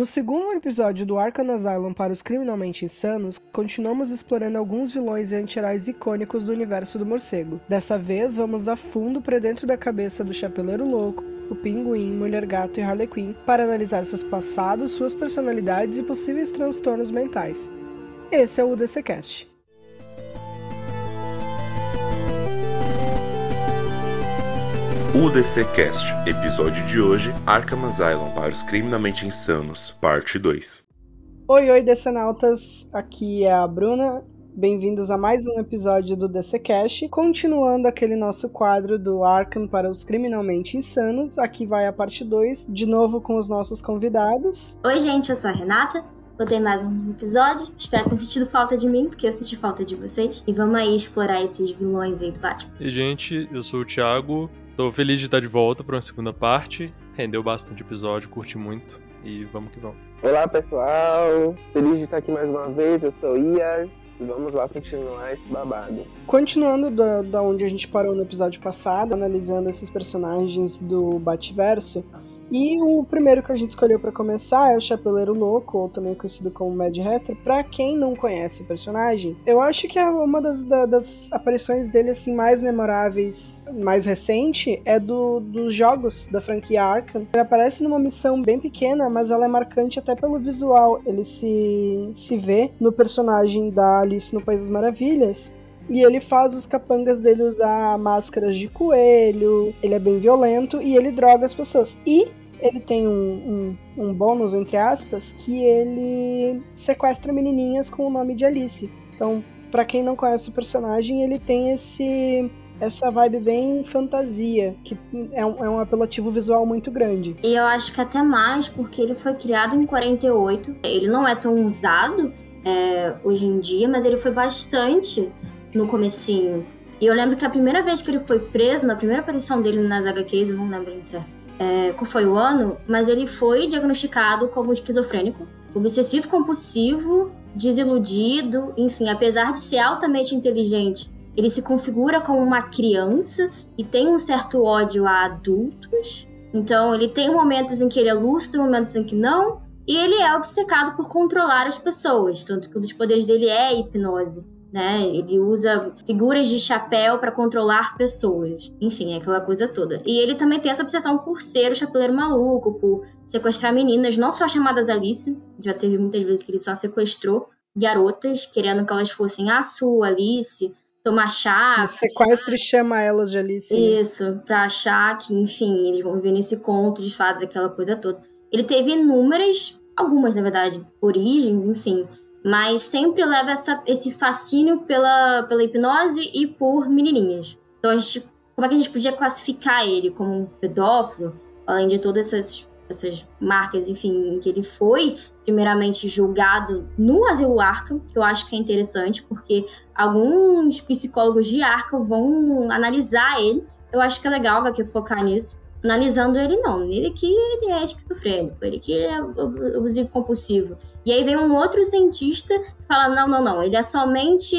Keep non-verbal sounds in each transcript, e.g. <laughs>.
No segundo episódio do Arkham Asylum para os criminalmente insanos, continuamos explorando alguns vilões e anti-heróis icônicos do universo do morcego. Dessa vez, vamos a fundo para dentro da cabeça do Chapeleiro Louco, o Pinguim, Mulher Gato e Harley Quinn para analisar seus passados, suas personalidades e possíveis transtornos mentais. Esse é o UDCcast. UDC Cast, episódio de hoje, Arkham Asylum para os criminalmente insanos, parte 2. Oi, oi, decenautas, aqui é a Bruna. Bem-vindos a mais um episódio do DC Cast, continuando aquele nosso quadro do Arkham para os criminalmente insanos. Aqui vai a parte 2, de novo com os nossos convidados. Oi, gente, eu sou a Renata. Botei mais um episódio. Espero que tenham sentido falta de mim, porque eu senti falta de vocês. E vamos aí explorar esses vilões aí do Batman. E, gente, eu sou o Thiago. Tô feliz de estar de volta para uma segunda parte. Rendeu bastante episódio, curti muito. E vamos que vamos. Olá pessoal, feliz de estar aqui mais uma vez. Eu sou Ias e vamos lá continuar esse babado. Continuando da, da onde a gente parou no episódio passado, analisando esses personagens do Bativerso, e o primeiro que a gente escolheu para começar é o Chapeleiro Louco, ou também conhecido como Mad Hatter. Para quem não conhece o personagem, eu acho que é uma das, da, das aparições dele assim mais memoráveis, mais recente, é do, dos jogos da franquia Arkham. Ele aparece numa missão bem pequena, mas ela é marcante até pelo visual. Ele se, se vê no personagem da Alice no País das Maravilhas, e ele faz os capangas dele usar máscaras de coelho, ele é bem violento e ele droga as pessoas. E ele tem um, um, um bônus, entre aspas, que ele sequestra menininhas com o nome de Alice. Então, para quem não conhece o personagem, ele tem esse essa vibe bem fantasia, que é um, é um apelativo visual muito grande. E eu acho que até mais, porque ele foi criado em 48. Ele não é tão usado é, hoje em dia, mas ele foi bastante no comecinho. E eu lembro que a primeira vez que ele foi preso, na primeira aparição dele nas HQs, eu não lembro certo, é, qual foi o ano, mas ele foi diagnosticado como esquizofrênico, obsessivo compulsivo, desiludido, enfim, apesar de ser altamente inteligente, ele se configura como uma criança e tem um certo ódio a adultos. Então, ele tem momentos em que ele é lúcido, momentos em que não, e ele é obcecado por controlar as pessoas, tanto que um dos poderes dele é a hipnose né? Ele usa figuras de chapéu para controlar pessoas. Enfim, é aquela coisa toda. E ele também tem essa obsessão por ser o chapeleiro maluco, por sequestrar meninas, não só chamadas Alice, já teve muitas vezes que ele só sequestrou garotas, querendo que elas fossem a sua Alice, tomar chá. Sequestra e chama elas de Alice. Né? Isso, pra achar que, enfim, eles vão viver nesse conto de fatos, aquela coisa toda. Ele teve inúmeras, algumas, na verdade, origens, enfim, mas sempre leva essa, esse fascínio pela, pela hipnose e por menininhas. Então, a gente, como é que a gente podia classificar ele como um pedófilo, além de todas essas, essas marcas, enfim, em que ele foi primeiramente julgado no Asilo Arkham, que eu acho que é interessante, porque alguns psicólogos de Arkham vão analisar ele. Eu acho que é legal aqui focar nisso analisando ele não, ele que ele é esquizofrênico, ele que é abusivo compulsivo. E aí vem um outro cientista e fala: não, não, não, ele é somente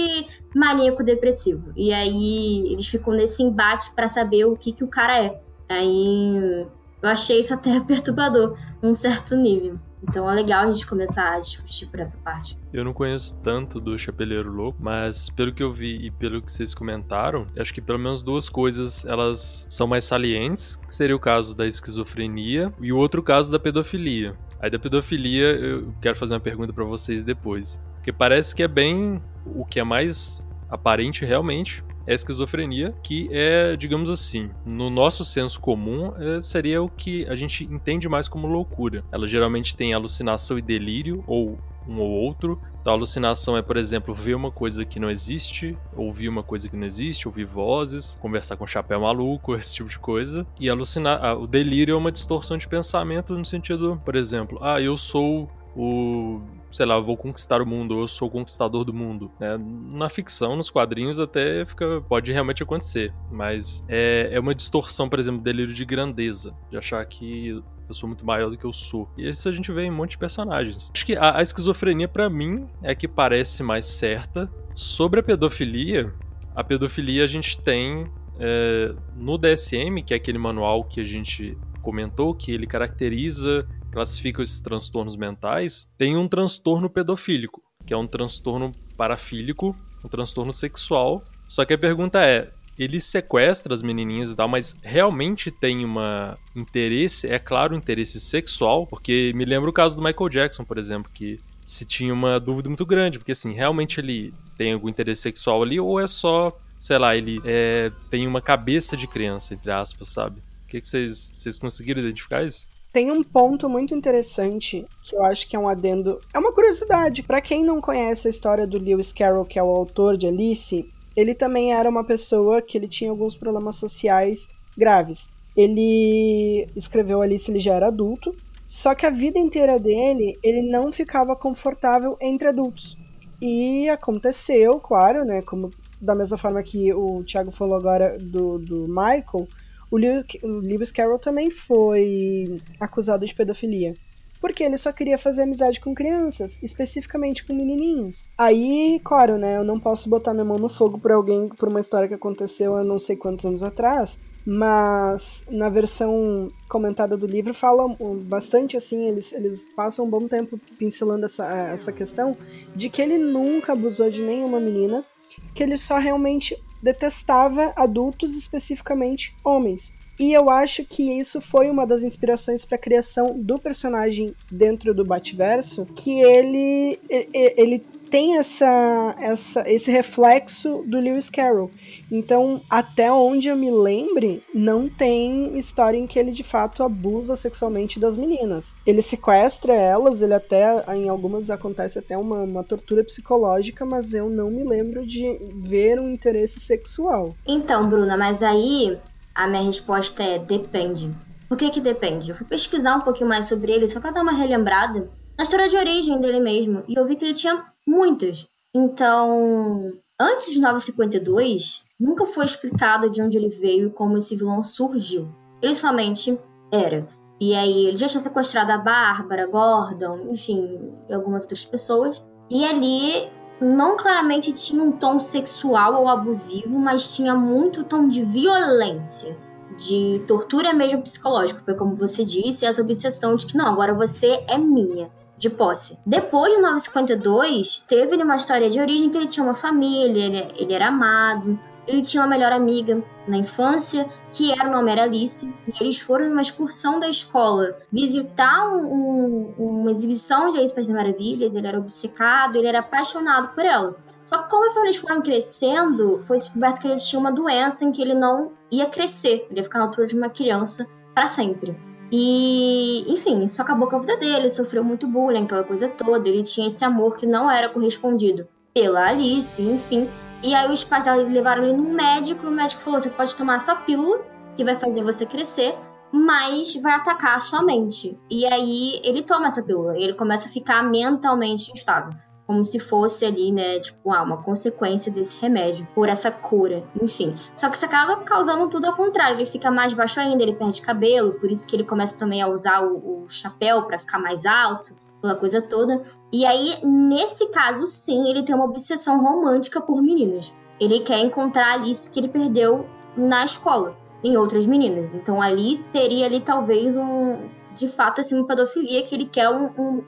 maníaco depressivo. E aí eles ficam nesse embate para saber o que, que o cara é. Aí eu achei isso até <laughs> perturbador, num certo nível. Então é legal a gente começar a discutir por essa parte. Eu não conheço tanto do Chapeleiro Louco, mas pelo que eu vi e pelo que vocês comentaram, acho que pelo menos duas coisas elas são mais salientes, que seria o caso da esquizofrenia e o outro caso da pedofilia. Aí da pedofilia eu quero fazer uma pergunta para vocês depois, porque parece que é bem o que é mais aparente realmente é a esquizofrenia, que é, digamos assim, no nosso senso comum, é, seria o que a gente entende mais como loucura. Ela geralmente tem alucinação e delírio, ou um ou outro. Então, alucinação é, por exemplo, ver uma coisa que não existe, ouvir uma coisa que não existe, ouvir vozes, conversar com um chapéu maluco, <laughs> esse tipo de coisa. E alucinar, o delírio é uma distorção de pensamento no sentido, por exemplo, ah, eu sou o sei lá, vou conquistar o mundo, eu sou o conquistador do mundo. Né? Na ficção, nos quadrinhos, até fica, pode realmente acontecer, mas é, é uma distorção, por exemplo, delírio de grandeza, de achar que eu sou muito maior do que eu sou. E isso a gente vê em um monte de personagens. Acho que a, a esquizofrenia, para mim, é que parece mais certa. Sobre a pedofilia, a pedofilia a gente tem é, no DSM, que é aquele manual que a gente comentou, que ele caracteriza classificam esses transtornos mentais, tem um transtorno pedofílico, que é um transtorno parafílico, um transtorno sexual. Só que a pergunta é, ele sequestra as menininhas e tal, mas realmente tem uma interesse, é claro, interesse sexual, porque me lembra o caso do Michael Jackson, por exemplo, que se tinha uma dúvida muito grande, porque assim, realmente ele tem algum interesse sexual ali ou é só, sei lá, ele é, tem uma cabeça de criança, entre aspas, sabe? O que, vocês conseguiram identificar isso? Tem um ponto muito interessante que eu acho que é um adendo. É uma curiosidade. Para quem não conhece a história do Lewis Carroll, que é o autor de Alice, ele também era uma pessoa que ele tinha alguns problemas sociais graves. Ele escreveu Alice, ele já era adulto, só que a vida inteira dele, ele não ficava confortável entre adultos. E aconteceu, claro, né, como da mesma forma que o Thiago falou agora do, do Michael, o Lewis Carroll também foi acusado de pedofilia porque ele só queria fazer amizade com crianças, especificamente com menininhos. Aí, claro, né, eu não posso botar minha mão no fogo por alguém, por uma história que aconteceu há não sei quantos anos atrás, mas na versão comentada do livro fala bastante assim, eles, eles passam um bom tempo pincelando essa, essa questão de que ele nunca abusou de nenhuma menina, que ele só realmente detestava adultos, especificamente homens. E eu acho que isso foi uma das inspirações para a criação do personagem dentro do Bativerso, que ele ele tem essa, essa esse reflexo do Lewis Carroll. Então, até onde eu me lembre, não tem história em que ele de fato abusa sexualmente das meninas. Ele sequestra elas, ele até, em algumas acontece até uma, uma tortura psicológica, mas eu não me lembro de ver um interesse sexual. Então, Bruna, mas aí a minha resposta é depende. Por que que depende? Eu fui pesquisar um pouquinho mais sobre ele só para dar uma relembrada na história de origem dele mesmo e eu vi que ele tinha muitas. Então, antes de 952, nunca foi explicado de onde ele veio e como esse vilão surgiu. Ele somente era. E aí ele já tinha sequestrado a Bárbara, Gordon, enfim, algumas outras pessoas. E ali não claramente tinha um tom sexual ou abusivo, mas tinha muito tom de violência, de tortura mesmo psicológica. Foi como você disse, essa obsessão de que não, agora você é minha, de posse. Depois de 952, teve uma história de origem que ele tinha uma família, ele, ele era amado, ele tinha uma melhor amiga na infância, que era o nome era Alice, e eles foram numa excursão da escola visitar um, um, uma exibição de Alice das Maravilhas, ele era obcecado, ele era apaixonado por ela. Só que como eles foram crescendo, foi descoberto que ele tinha uma doença em que ele não ia crescer, ele ia ficar na altura de uma criança para sempre. E, enfim, isso acabou com a vida dele, sofreu muito bullying, aquela coisa toda, ele tinha esse amor que não era correspondido pela Alice, enfim. E aí os pais levaram ele no médico e o médico falou: você pode tomar essa pílula que vai fazer você crescer, mas vai atacar a sua mente. E aí ele toma essa pílula, ele começa a ficar mentalmente instável. Como se fosse ali, né, tipo, ah, uma consequência desse remédio, por essa cura, enfim. Só que isso acaba causando tudo ao contrário, ele fica mais baixo ainda, ele perde cabelo, por isso que ele começa também a usar o, o chapéu para ficar mais alto aquela coisa toda. E aí, nesse caso, sim, ele tem uma obsessão romântica por meninas. Ele quer encontrar a Alice que ele perdeu na escola, em outras meninas. Então ali teria ali talvez um, de fato, assim, uma pedofilia que ele quer um, um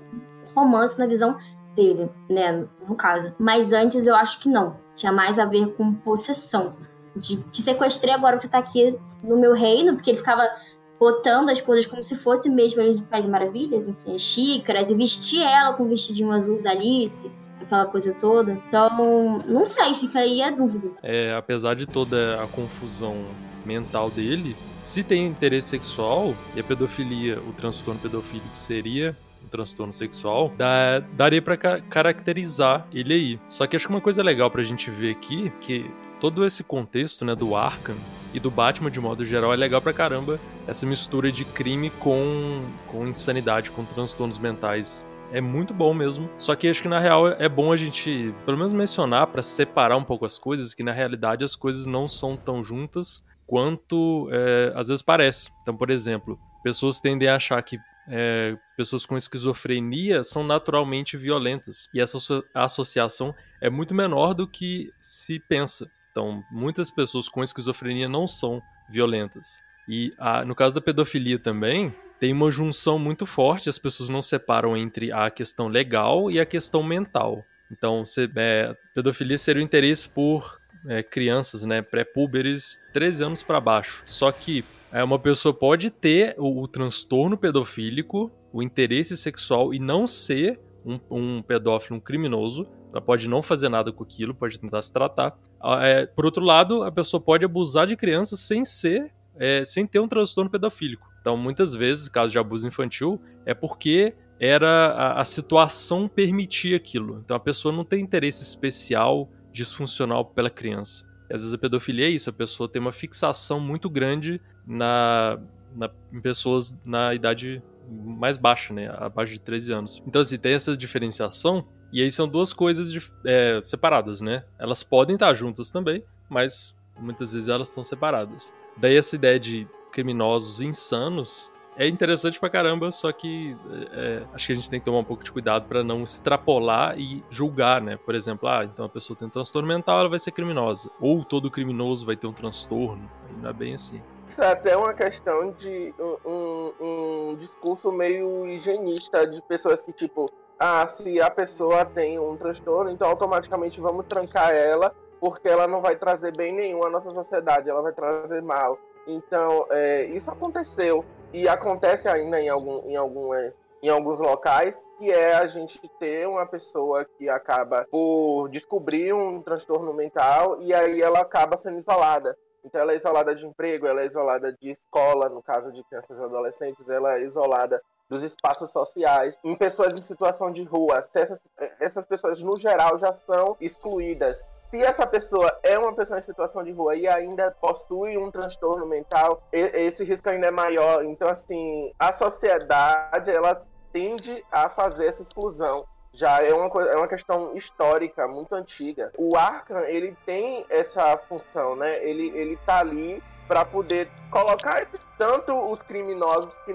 romance na visão dele, né, no caso. Mas antes eu acho que não. Tinha mais a ver com possessão. De te sequestrei, agora você tá aqui no meu reino, porque ele ficava botando as coisas como se fosse mesmo Pés Maravilhas, enfim, xícaras, e vestir ela com o vestidinho azul da Alice aquela coisa toda. Então, não sei, fica aí a dúvida. É, apesar de toda a confusão mental dele, se tem interesse sexual e a pedofilia, o transtorno pedofílico seria transtorno sexual, dá, daria para ca caracterizar ele aí. Só que acho que uma coisa legal pra gente ver aqui, que todo esse contexto, né, do Arkham e do Batman de modo geral é legal pra caramba essa mistura de crime com, com insanidade, com transtornos mentais. É muito bom mesmo. Só que acho que na real é bom a gente, pelo menos, mencionar para separar um pouco as coisas, que na realidade as coisas não são tão juntas quanto é, às vezes parece. Então, por exemplo, pessoas tendem a achar que é, pessoas com esquizofrenia são naturalmente violentas. E essa associação é muito menor do que se pensa. Então, muitas pessoas com esquizofrenia não são violentas. E a, no caso da pedofilia também, tem uma junção muito forte, as pessoas não separam entre a questão legal e a questão mental. Então, você, é, pedofilia seria o interesse por é, crianças, né, pré-púberes, 13 anos para baixo. Só que é, uma pessoa pode ter o, o, transtorno pedofílico, o interesse sexual e não ser um, um, pedófilo, um criminoso. Ela pode não fazer nada com aquilo, pode tentar se tratar. É, por outro lado, a pessoa pode abusar de crianças sem ser, é, sem ter um transtorno pedofílico. Então, muitas vezes, caso de abuso infantil, é porque era a, a, situação permitia aquilo. Então, a pessoa não tem interesse especial, disfuncional pela criança. E, às vezes a pedofilia é isso, a pessoa tem uma fixação muito grande na, na em pessoas na idade mais baixa, né, abaixo de 13 anos. Então, assim, tem essa diferenciação, e aí são duas coisas de, é, separadas, né? Elas podem estar juntas também, mas muitas vezes elas estão separadas. Daí essa ideia de criminosos insanos é interessante pra caramba, só que é, acho que a gente tem que tomar um pouco de cuidado para não extrapolar e julgar, né? Por exemplo, ah, então a pessoa tem um transtorno mental, ela vai ser criminosa. Ou todo criminoso vai ter um transtorno. Não é bem assim. Isso é até uma questão de um, um, discurso meio higienista de pessoas que, tipo, ah, se a pessoa tem um transtorno, então automaticamente vamos trancar ela, porque ela não vai trazer bem nenhum à nossa sociedade, ela vai trazer mal. Então, é, isso aconteceu e acontece ainda em, algum, em, algumas, em alguns locais, que é a gente ter uma pessoa que acaba por descobrir um transtorno mental e aí ela acaba sendo isolada. Então ela é isolada de emprego, ela é isolada de escola, no caso de crianças e adolescentes, ela é isolada dos espaços sociais, em pessoas em situação de rua. Essas, essas pessoas, no geral, já são excluídas se essa pessoa é uma pessoa em situação de rua e ainda possui um transtorno mental, esse risco ainda é maior. Então, assim, a sociedade, ela tende a fazer essa exclusão. Já é uma, é uma questão histórica, muito antiga. O Arkham, ele tem essa função, né? Ele, ele tá ali para poder colocar esses, tanto os criminosos que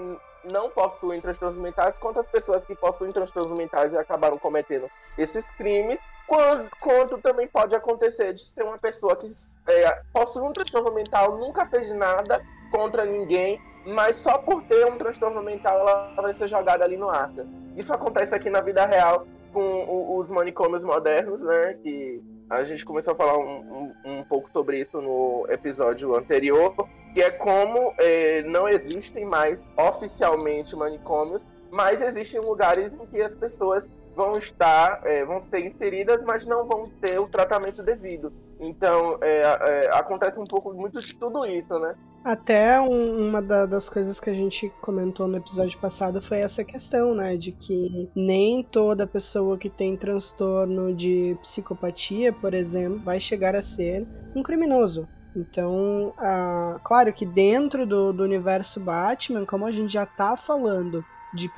não possuem transtornos mentais, quanto as pessoas que possuem transtornos mentais e acabaram cometendo esses crimes, quando, quanto também pode acontecer de ser uma pessoa que é, possui um transtorno mental, nunca fez nada contra ninguém, mas só por ter um transtorno mental ela vai ser jogada ali no arca. Isso acontece aqui na vida real com os manicômios modernos, né? Que a gente começou a falar um, um, um pouco sobre isso no episódio anterior, que é como é, não existem mais oficialmente manicômios, mas existem lugares em que as pessoas vão estar, é, vão ser inseridas, mas não vão ter o tratamento devido. Então, é, é, acontece um pouco muito de tudo isso, né? Até um, uma da, das coisas que a gente comentou no episódio passado foi essa questão, né? De que nem toda pessoa que tem transtorno de psicopatia, por exemplo, vai chegar a ser um criminoso. Então, claro que dentro do, do universo Batman, como a gente já tá falando de,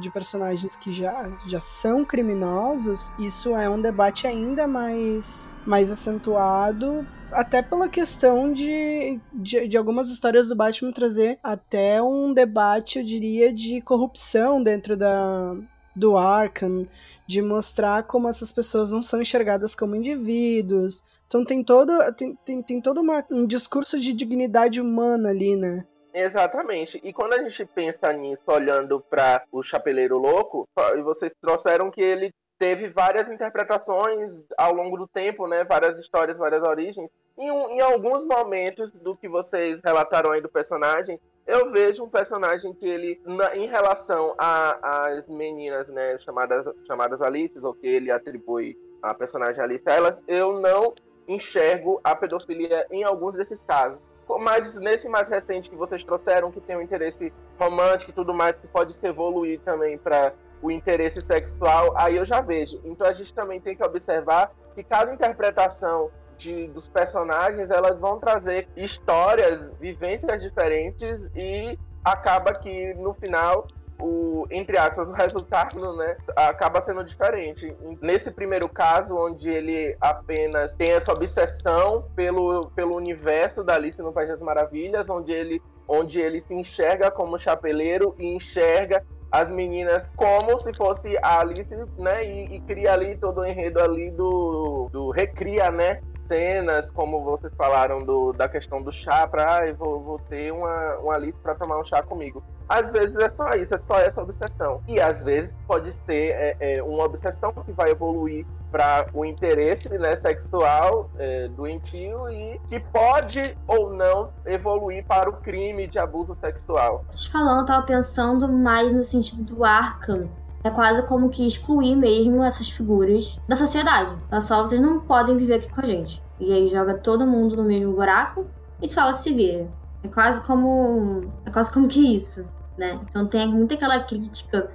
de personagens que já, já são criminosos, isso é um debate ainda mais, mais acentuado até pela questão de, de, de, algumas histórias do Batman trazer até um debate, eu diria, de corrupção dentro da, do Arkham, de mostrar como essas pessoas não são enxergadas como indivíduos. Então tem todo, tem, tem, tem todo uma, um discurso de dignidade humana ali, né? Exatamente. E quando a gente pensa nisso, olhando para o Chapeleiro Louco, vocês trouxeram que ele teve várias interpretações ao longo do tempo, né? Várias histórias, várias origens. Em, em alguns momentos do que vocês relataram aí do personagem, eu vejo um personagem que ele, na, em relação às meninas, né, chamadas, chamadas Alices, ou que ele atribui a personagem Alice a elas, eu não enxergo a pedofilia em alguns desses casos mas nesse mais recente que vocês trouxeram, que tem um interesse romântico e tudo mais, que pode se evoluir também para o interesse sexual, aí eu já vejo. Então a gente também tem que observar que cada interpretação de, dos personagens, elas vão trazer histórias, vivências diferentes e acaba que no final o, entre aspas, o <laughs> resultado, né, acaba sendo diferente. Nesse primeiro caso, onde ele apenas tem essa obsessão pelo, pelo universo da Alice no País das Maravilhas, onde ele, onde ele se enxerga como chapeleiro e enxerga as meninas como se fosse a Alice, né, e, e cria ali todo o enredo ali do, do recria, né, cenas, como vocês falaram do, da questão do chá, pra ah, vou, vou ter uma, uma lista para tomar um chá comigo. Às vezes é só isso, é só essa obsessão. E às vezes pode ser é, é, uma obsessão que vai evoluir para o interesse né, sexual é, doentio e que pode ou não evoluir para o crime de abuso sexual. Falando, eu tava pensando mais no sentido do Arkham. É quase como que excluir mesmo essas figuras da sociedade. É só vocês não podem viver aqui com a gente. E aí joga todo mundo no mesmo buraco e fala se vira. É quase como. É quase como que isso, né? Então tem muito aquela crítica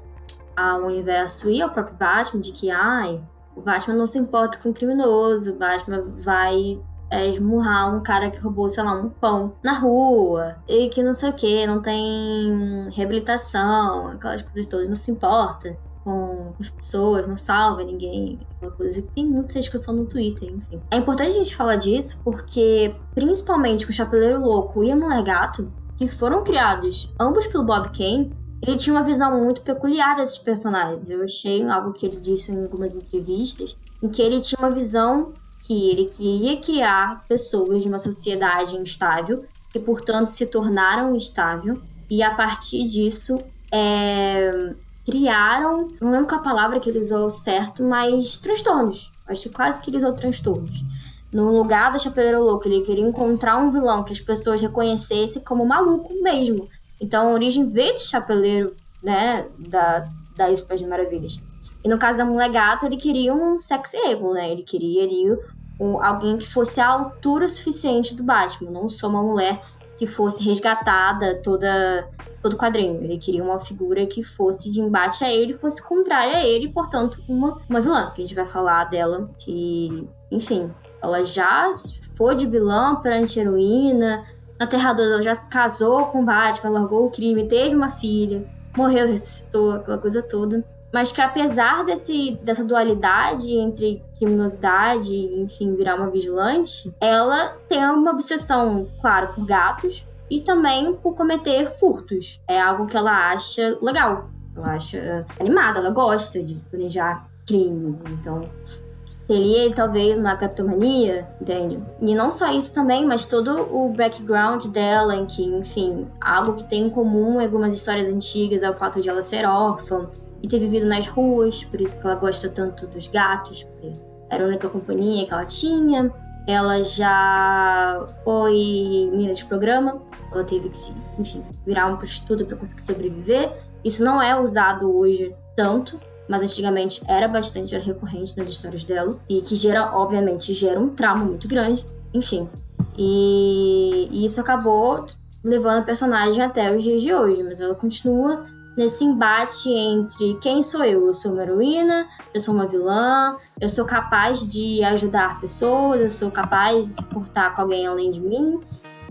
ao universo e ao próprio Batman de que, ai, o Batman não se importa com o criminoso, o Batman vai é, esmurrar um cara que roubou, sei lá, um pão na rua e que não sei o que, não tem reabilitação, aquelas coisas todas, não se importa com as pessoas, não salva ninguém, aquela coisa. Tem muita discussão no Twitter, enfim. É importante a gente falar disso porque, principalmente com o Chapeleiro Louco e a Mulher Gato, que foram criados ambos pelo Bob Kane, ele tinha uma visão muito peculiar desses personagens. Eu achei algo que ele disse em algumas entrevistas, em que ele tinha uma visão que ele queria criar pessoas de uma sociedade instável, que portanto se tornaram instável, e a partir disso é, criaram, não lembro qual a palavra que ele usou certo, mas transtornos. Acho que quase que ele usou transtornos. No lugar do Chapeleiro Louco, ele queria encontrar um vilão que as pessoas reconhecessem como maluco mesmo. Então a origem veio do Chapeleiro, né, da, da Isso de Maravilhas. E no caso da Mulher Gato, ele queria um sex able, né? Ele queria ali um, alguém que fosse à altura suficiente do Batman, não só uma mulher que fosse resgatada toda todo quadrinho. Ele queria uma figura que fosse de embate a ele, fosse contrária a ele, portanto, uma, uma vilã, que a gente vai falar dela, que, enfim, ela já foi de vilã para anti-heroína, na Terra 2 ela já se casou com o Batman, largou o crime, teve uma filha, morreu, ressuscitou, aquela coisa toda mas que apesar desse, dessa dualidade entre criminosidade e, enfim, virar uma vigilante, ela tem uma obsessão, claro, por gatos e também por cometer furtos. É algo que ela acha legal, ela acha animada, ela gosta de planejar crimes, então teria talvez uma captomania, entende? E não só isso também, mas todo o background dela, em que, enfim, algo que tem em comum em algumas histórias antigas é o fato de ela ser órfã, e ter vivido nas ruas, por isso que ela gosta tanto dos gatos, porque era a única companhia que ela tinha. Ela já foi menina de programa, ela teve que se, enfim, virar uma prostituta para conseguir sobreviver. Isso não é usado hoje tanto, mas antigamente era bastante era recorrente nas histórias dela e que gera, obviamente, gera um trauma muito grande. Enfim, e, e isso acabou levando a personagem até os dias de hoje, mas ela continua nesse embate entre quem sou eu? Eu sou uma heroína, eu sou uma vilã, eu sou capaz de ajudar pessoas, eu sou capaz de se portar com alguém além de mim,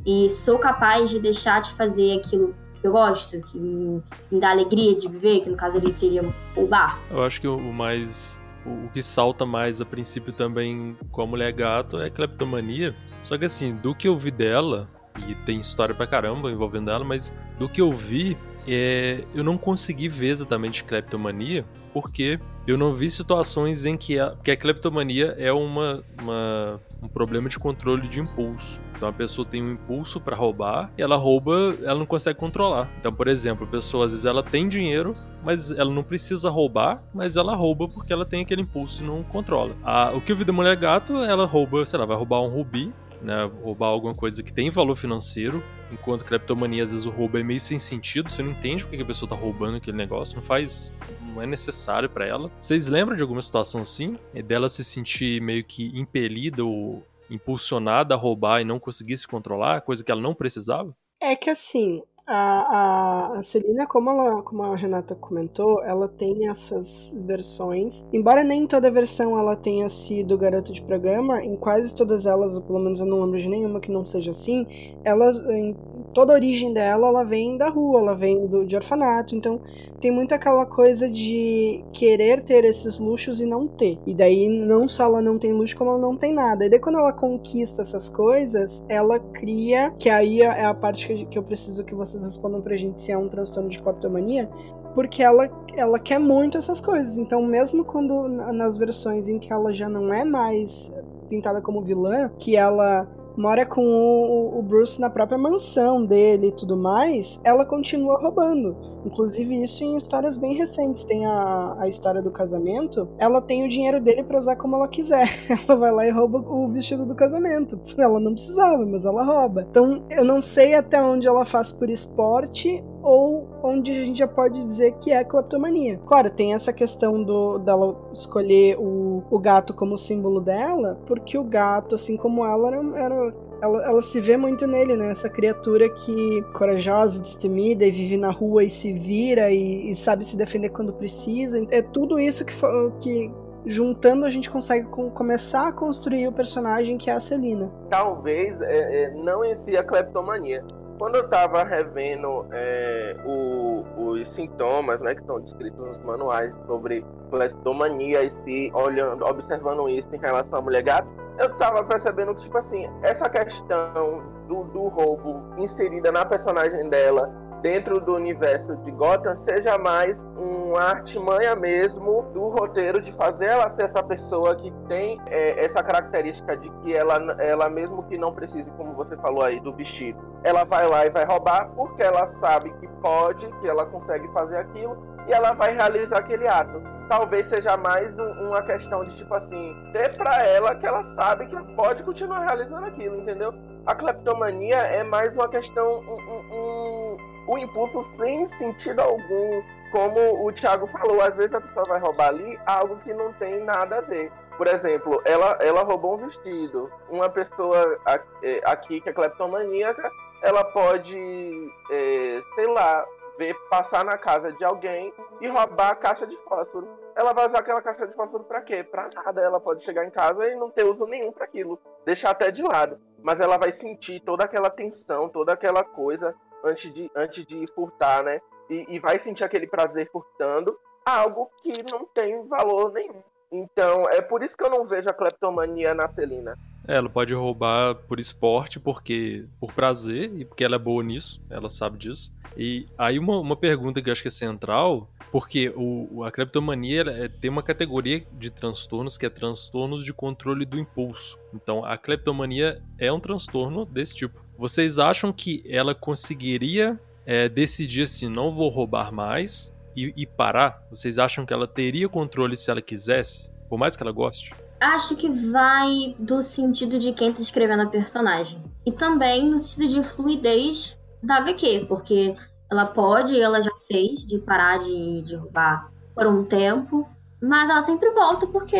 e sou capaz de deixar de fazer aquilo que eu gosto, que me, me dá alegria de viver, que no caso ali seria o bar. Eu acho que o mais. O que salta mais a princípio também com a mulher gato é a cleptomania. Só que assim, do que eu vi dela, e tem história pra caramba envolvendo ela, mas do que eu vi, é, eu não consegui ver exatamente cleptomania, porque eu não vi situações em que a, que a cleptomania é uma, uma, um problema de controle de impulso. Então a pessoa tem um impulso para roubar e ela rouba, ela não consegue controlar. Então, por exemplo, a pessoa às vezes ela tem dinheiro, mas ela não precisa roubar, mas ela rouba porque ela tem aquele impulso e não controla. A, o que eu vi da mulher gato, ela rouba, sei lá, vai roubar um rubi, né, roubar alguma coisa que tem valor financeiro, enquanto criptomania às vezes o roubo é meio sem sentido, você não entende porque a pessoa tá roubando aquele negócio, não faz, não é necessário para ela. Vocês lembram de alguma situação assim? É dela se sentir meio que impelida ou impulsionada a roubar e não conseguir se controlar, coisa que ela não precisava? É que assim, a, a, a Celina, como, ela, como a Renata comentou, ela tem essas versões. Embora nem toda versão ela tenha sido garoto de programa, em quase todas elas, ou pelo menos eu não lembro de nenhuma que não seja assim, ela, em toda a origem dela, ela vem da rua, ela vem do, de orfanato. Então tem muito aquela coisa de querer ter esses luxos e não ter. E daí não só ela não tem luxo, como ela não tem nada. E daí quando ela conquista essas coisas, ela cria, que aí é a parte que eu preciso que você vocês respondam pra gente se é um transtorno de cleptomania, porque ela, ela quer muito essas coisas. Então, mesmo quando nas versões em que ela já não é mais pintada como vilã, que ela mora com o, o, Bruce na própria mansão dele e tudo mais, ela continua roubando. Inclusive, isso em histórias bem recentes. Tem a, a história do casamento. Ela tem o dinheiro dele para usar como ela quiser. <laughs> Ela vai lá e rouba o vestido do casamento. Ela não precisava, mas ela rouba. Então, eu não sei até onde ela faz por esporte ou onde a gente já pode dizer que é cleptomania. Claro, tem essa questão do, dela escolher o, o gato como símbolo dela, porque o gato, assim como ela, era, era ela, ela, se vê muito nele, né? Essa criatura que corajosa, destemida e vive na rua e se vira e, e sabe se defender quando precisa. É tudo isso que, que juntando a gente consegue com, começar a construir o personagem que é a Celina. Talvez é, é, não em si a cleptomania, quando eu estava revendo é, o, os sintomas né, que estão descritos nos manuais sobre cleptomania e se olhando, observando isso em relação à mulher gata, eu estava percebendo que, tipo assim, essa questão do, do roubo inserida na personagem dela dentro do universo de Gotham seja mais uma artimanha mesmo do roteiro de fazer ela ser essa pessoa que tem é, essa característica de que ela, ela mesmo que não precise, como você falou aí, do vestido, ela vai lá e vai roubar porque ela sabe que pode, que ela consegue fazer aquilo e ela vai realizar aquele ato. Talvez seja mais um, uma questão de tipo assim, ter para ela que ela sabe que pode continuar realizando aquilo, entendeu? A cleptomania é mais uma questão, um, um, o impulso sem sentido algum. Como o Thiago falou, às vezes a pessoa vai roubar ali algo que não tem nada a ver. Por exemplo, ela, ela roubou um vestido. Uma pessoa é, aqui que é cleptomaníaca, ela pode, é, sei lá, ver passar na casa de alguém e roubar a caixa de fósforo. Ela vai usar aquela caixa de fósforo para quê? Para nada. Ela pode chegar em casa e não ter uso nenhum para aquilo, deixar até de lado. Mas ela vai sentir toda aquela tensão, toda aquela coisa antes de, antes de furtar, né? E, e vai sentir aquele prazer furtando algo que não tem valor nenhum. Então, é por isso que eu não vejo a cleptomania na Celina. É, ela pode roubar por esporte, porque por prazer, e porque ela é boa nisso, ela sabe disso. E aí uma, uma pergunta que eu acho que é central, porque o, a cleptomania é, tem uma categoria de transtornos que é transtornos de controle do impulso. Então a cleptomania é um transtorno desse tipo. Vocês acham que ela conseguiria é, decidir assim, não vou roubar mais e, e parar? Vocês acham que ela teria controle se ela quisesse, por mais que ela goste? Acho que vai do sentido de quem tá escrevendo a personagem. E também no sentido de fluidez da HQ, porque ela pode, ela já fez, de parar de, de roubar por um tempo, mas ela sempre volta porque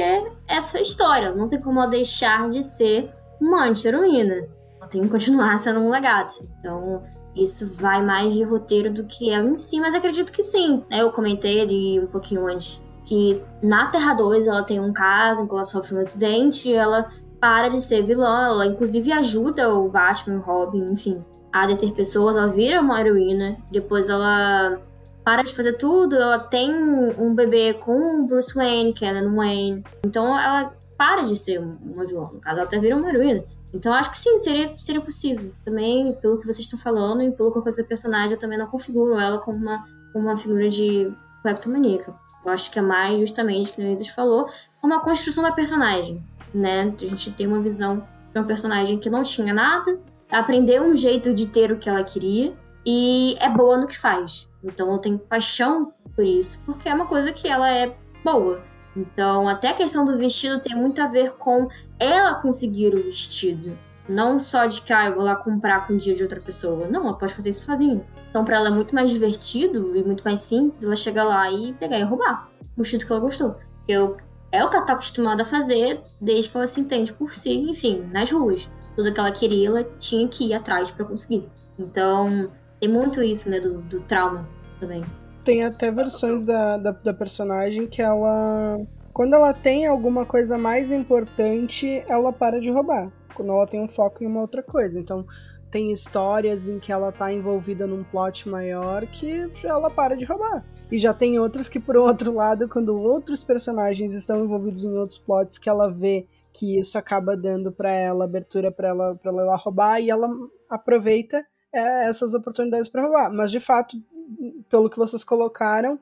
essa história, não tem como ela deixar de ser uma anti-heroína tem que continuar sendo um legado. Então, isso vai mais de roteiro do que ela em si, mas acredito que sim. Eu comentei ali um pouquinho antes que na Terra 2 ela tem um caso em que ela sofre um acidente e ela para de ser vilã, ela inclusive ajuda o Batman, o Robin, enfim, a deter pessoas, ela vira uma heroína, depois ela para de fazer tudo, ela tem um bebê com o Bruce Wayne, que é Wayne, então ela para de ser uma vilã, no caso ela até vira uma heroína. Então acho que sim, seria, seria possível. Também, pelo que vocês estão falando e pelo que eu conheço da personagem, eu também não configuro ela como uma, uma figura de kleptomaníaca. Eu acho que é mais justamente, que o Isis falou, uma construção da personagem, né? A gente tem uma visão de uma personagem que não tinha nada, aprendeu um jeito de ter o que ela queria e é boa no que faz. Então eu tenho paixão por isso, porque é uma coisa que ela é boa. Então, até a questão do vestido tem muito a ver com ela conseguir o vestido. Não só de que, ah, eu vou lá comprar com o dia de outra pessoa. Não, ela pode fazer isso sozinha. Então, para ela é muito mais divertido e muito mais simples ela chegar lá e pegar e roubar o vestido que ela gostou. Eu, é o que ela tá acostumada a fazer desde que ela se entende por si, enfim, nas ruas. Tudo que ela queria, ela tinha que ir atrás para conseguir. Então, tem muito isso, né, do, do trauma também. Tem até versões da, da, da personagem que ela quando ela tem alguma coisa mais importante, ela para de roubar. Quando ela tem um foco em uma outra coisa. Então, tem histórias em que ela tá envolvida num plot maior que ela para de roubar. E já tem outras que, por outro lado, quando outros personagens estão envolvidos em outros plots, que ela vê que isso acaba dando para ela abertura para ela, pra ela roubar e ela aproveita é, essas oportunidades para roubar. Mas, de fato, pelo que vocês colocaram,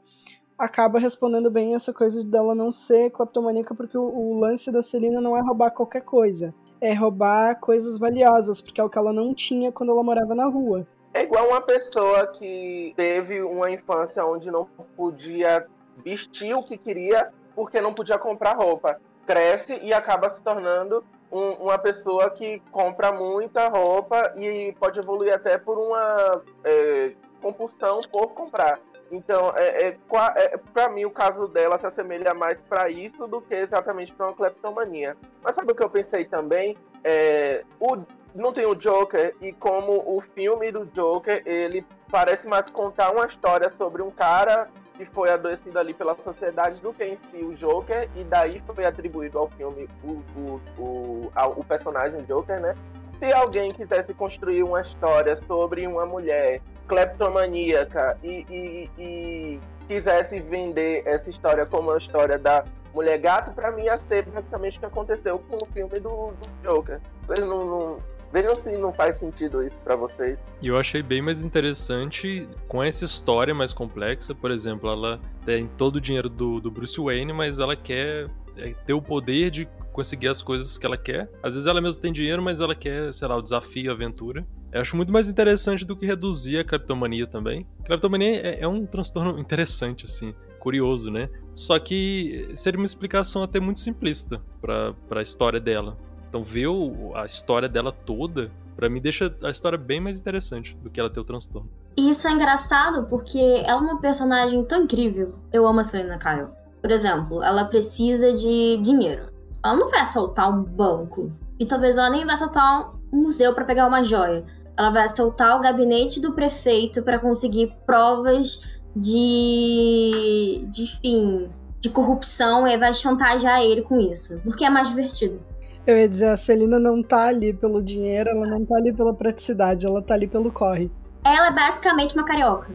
acaba respondendo bem essa coisa dela não ser cleptomaníaca, porque o, o lance da Celina não é roubar qualquer coisa. É roubar coisas valiosas, porque é o que ela não tinha quando ela morava na rua. É igual uma pessoa que teve uma infância onde não podia vestir o que queria porque não podia comprar roupa. Cresce e acaba se tornando um, uma pessoa que compra muita roupa e pode evoluir até por uma é, compulsão por comprar. Então, é, é, é para mim, o caso dela se assemelha mais para isso do que exatamente para uma cleptomania. Mas sabe o que eu pensei também? É, o, não tem o Joker, e como o filme do Joker, ele parece mais contar uma história sobre um cara que foi adoecido ali pela sociedade do que em si o Joker, e daí foi atribuído ao filme o, o, o, ao, o personagem Joker, né? Se alguém quisesse construir uma história sobre uma mulher cleptomaníaca e, e, e quisesse vender essa história como a história da mulher gato, para mim ia ser basicamente o que aconteceu com o filme do, do Joker. Não, não, Vejam se não faz sentido isso para vocês. E eu achei bem mais interessante com essa história mais complexa. Por exemplo, ela tem todo o dinheiro do, do Bruce Wayne, mas ela quer é, ter o poder de conseguir as coisas que ela quer. Às vezes ela mesma tem dinheiro, mas ela quer, sei lá, o desafio, a aventura. Eu acho muito mais interessante do que reduzir a cleptomania também. Cleptomania é, é um transtorno interessante, assim, curioso, né? Só que seria uma explicação até muito simplista para a história dela. Então ver a história dela toda, para mim deixa a história bem mais interessante do que ela ter o transtorno. E isso é engraçado porque ela é uma personagem tão incrível. Eu amo a Selena Kyle. Por exemplo, ela precisa de dinheiro. Ela não vai assaltar um banco. E talvez ela nem vai assaltar um museu para pegar uma joia. Ela vai assaltar o gabinete do prefeito para conseguir provas de, de fim, de corrupção e vai chantagear ele com isso, porque é mais divertido. Eu ia dizer, a Celina não tá ali pelo dinheiro, ela não tá ali pela praticidade, ela tá ali pelo corre. Ela é basicamente uma carioca.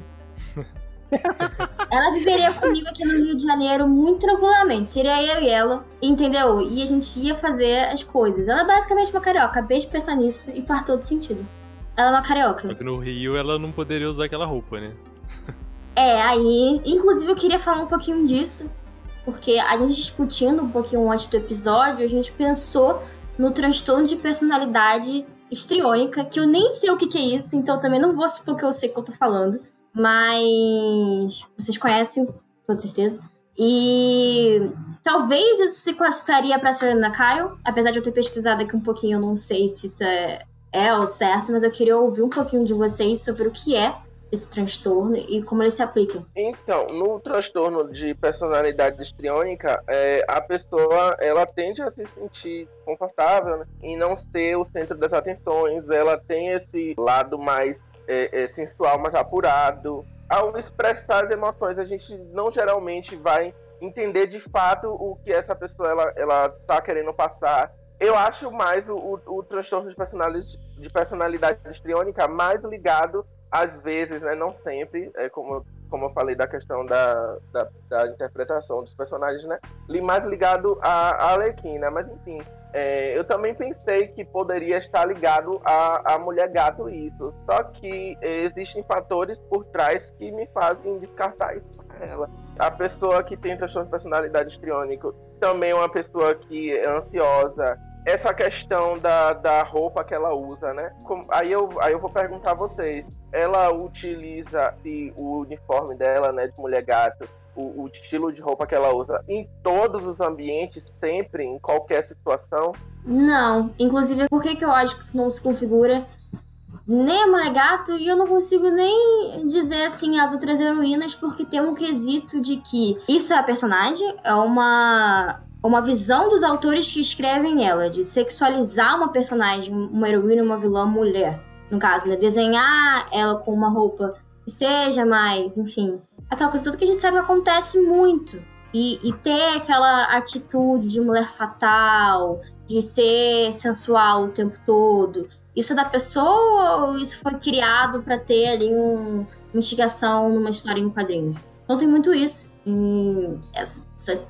Ela viveria comigo aqui no Rio de Janeiro muito tranquilamente. Seria eu e ela, entendeu? E a gente ia fazer as coisas. Ela é basicamente uma carioca. Acabei de pensar nisso e faz todo sentido. Ela é uma carioca. Só que no Rio ela não poderia usar aquela roupa, né? <laughs> é, aí. Inclusive eu queria falar um pouquinho disso porque a gente discutindo um pouquinho antes do episódio, a gente pensou no transtorno de personalidade histriônica, que eu nem sei o que, que é isso, então também não vou supor que eu sei o que eu tô falando, mas vocês conhecem, com certeza. E talvez isso se classificaria para Selena Kyle, apesar de eu ter pesquisado aqui um pouquinho, eu não sei se isso é, é o certo, mas eu queria ouvir um pouquinho de vocês sobre o que é esse transtorno e como ele se aplica? Então, no transtorno de personalidade histriônica, é, a pessoa ela tende a se sentir confortável né, em não ser o centro das atenções, ela tem esse lado mais é, é, sensual, mais apurado. Ao expressar as emoções, a gente não geralmente vai entender de fato o que essa pessoa ela, ela tá querendo passar. Eu acho mais o, o, o transtorno de personalidade, de personalidade histriônica mais ligado às vezes, né, não sempre, é como, como eu falei da questão da, da, da interpretação dos personagens, né, mais ligado à, Alequina, mas enfim, é, eu também pensei que poderia estar ligado à, mulher gato isso, só que existem fatores por trás que me fazem descartar isso para ela. A pessoa que tem transtorno de personalidade histriônico também é uma pessoa que é ansiosa, essa questão da, da roupa que ela usa, né? Como, aí, eu, aí eu vou perguntar a vocês. Ela utiliza o uniforme dela, né, de mulher gato, o, o, estilo de roupa que ela usa em todos os ambientes, sempre, em qualquer situação? Não. Inclusive, por que, que eu acho que isso não se configura nem a Mulher Gato e eu não consigo nem dizer assim as outras heroínas porque tem um quesito de que isso é a personagem, é uma uma visão dos autores que escrevem ela, de sexualizar uma personagem, uma heroína, uma vilã mulher. No caso, né? Desenhar ela com uma roupa que seja mais, enfim. Aquela coisa toda que a gente sabe que acontece muito. E, e ter aquela atitude de mulher fatal, de ser sensual o tempo todo. Isso é da pessoa ou isso foi criado para ter ali um, uma instigação numa história em quadrinhos? Não tem muito isso. E essa, essa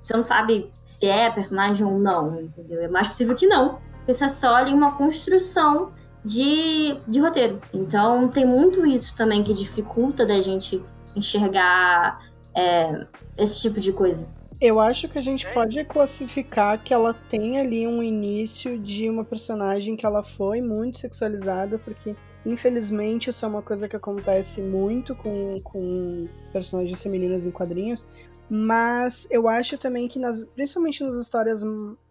você não sabe se é personagem ou não, entendeu? É mais possível que não. Isso é só ali uma construção de, de roteiro. Então tem muito isso também que dificulta da gente enxergar é, esse tipo de coisa. Eu acho que a gente pode classificar que ela tem ali um início de uma personagem que ela foi muito sexualizada, porque infelizmente isso é uma coisa que acontece muito com, com personagens femininas em quadrinhos. Mas eu acho também que, nas, principalmente nas histórias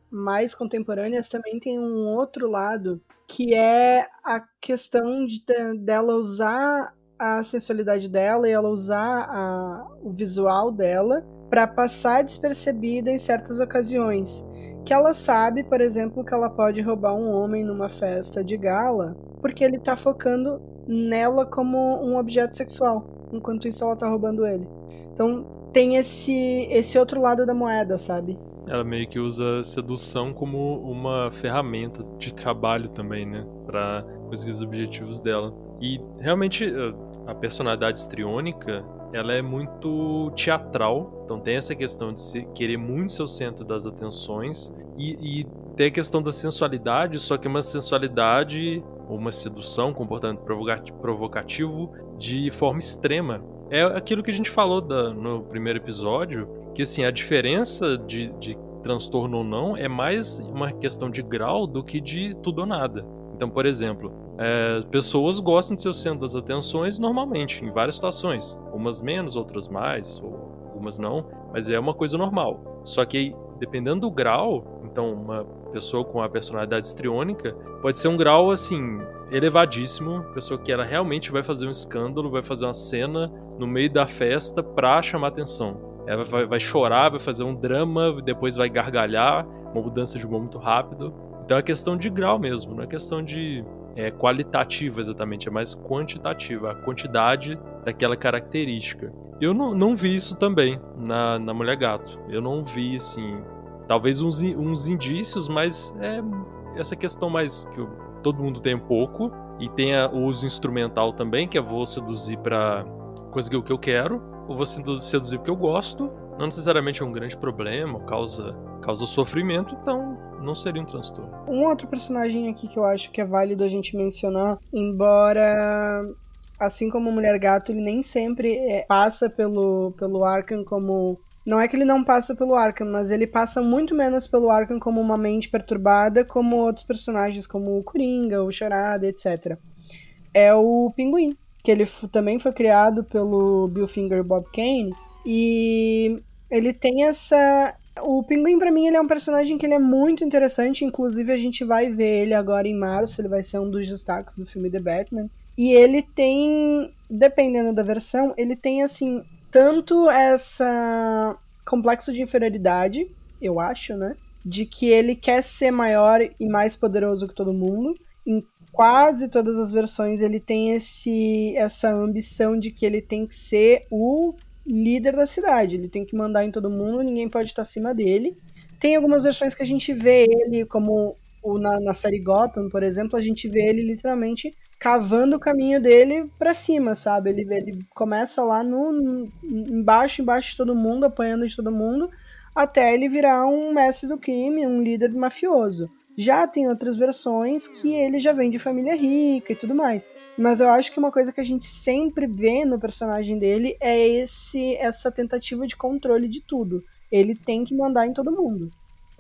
mais contemporâneas, também tem um outro lado, que é a questão de, dela usar a sensualidade dela e ela usar a, o visual dela para passar despercebida em certas ocasiões. Que ela sabe, por exemplo, que ela pode roubar um homem numa festa de gala, porque ele tá focando nela como um objeto sexual, enquanto isso ela tá roubando ele. Então tem esse esse outro lado da moeda, sabe? Ela meio que usa sedução como uma ferramenta de trabalho também, né, para conseguir os objetivos dela. E realmente a personalidade estriônica ela é muito teatral, então tem essa questão de se querer muito ser o centro das atenções e, e tem a questão da sensualidade, só que é uma sensualidade ou uma sedução, comportamento provocativo de forma extrema. É aquilo que a gente falou da, no primeiro episódio, que assim, a diferença de, de transtorno ou não é mais uma questão de grau do que de tudo ou nada. Então, por exemplo, é, pessoas gostam de ser o centro das atenções normalmente, em várias situações. Umas menos, outras mais, ou algumas não, mas é uma coisa normal. Só que, dependendo do grau, então, uma pessoa com a personalidade estriônica pode ser um grau, assim, elevadíssimo. Pessoa que ela realmente vai fazer um escândalo, vai fazer uma cena no meio da festa pra chamar atenção. Ela vai, vai chorar, vai fazer um drama, depois vai gargalhar, uma mudança de humor muito rápido. Então é questão de grau mesmo, não é questão de é, qualitativa exatamente, é mais quantitativa, a quantidade daquela característica. Eu não, não vi isso também na, na Mulher Gato. Eu não vi, assim, talvez uns, uns indícios, mas é essa questão mais que todo mundo tem um pouco, e tem a, o uso instrumental também, que é vou seduzir para conseguir o que eu quero, ou vou seduzir porque eu gosto, não necessariamente é um grande problema, causa, causa sofrimento, então não seria um transtorno. Um outro personagem aqui que eu acho que é válido a gente mencionar, embora assim como Mulher Gato, ele nem sempre é, passa pelo, pelo Arkham como. Não é que ele não passa pelo Arkham, mas ele passa muito menos pelo Arkham como uma mente perturbada, como outros personagens, como o Coringa, o Charada, etc. É o Pinguim, que ele também foi criado pelo Bill Finger e Bob Kane, e ele tem essa o Pinguim, para mim, ele é um personagem que ele é muito interessante. Inclusive, a gente vai ver ele agora em março. Ele vai ser um dos destaques do filme The Batman. E ele tem, dependendo da versão, ele tem, assim, tanto essa complexo de inferioridade, eu acho, né? De que ele quer ser maior e mais poderoso que todo mundo. Em quase todas as versões, ele tem esse, essa ambição de que ele tem que ser o líder da cidade. Ele tem que mandar em todo mundo, ninguém pode estar acima dele. Tem algumas versões que a gente vê ele, como o, na, na série Gotham, por exemplo, a gente vê ele literalmente cavando o caminho dele para cima, sabe? Ele, ele começa lá no, no, embaixo, embaixo de todo mundo, apanhando de todo mundo, até ele virar um mestre do crime, um líder mafioso. Já tem outras versões que ele já vem de família rica e tudo mais. Mas eu acho que uma coisa que a gente sempre vê no personagem dele é esse essa tentativa de controle de tudo. Ele tem que mandar em todo mundo.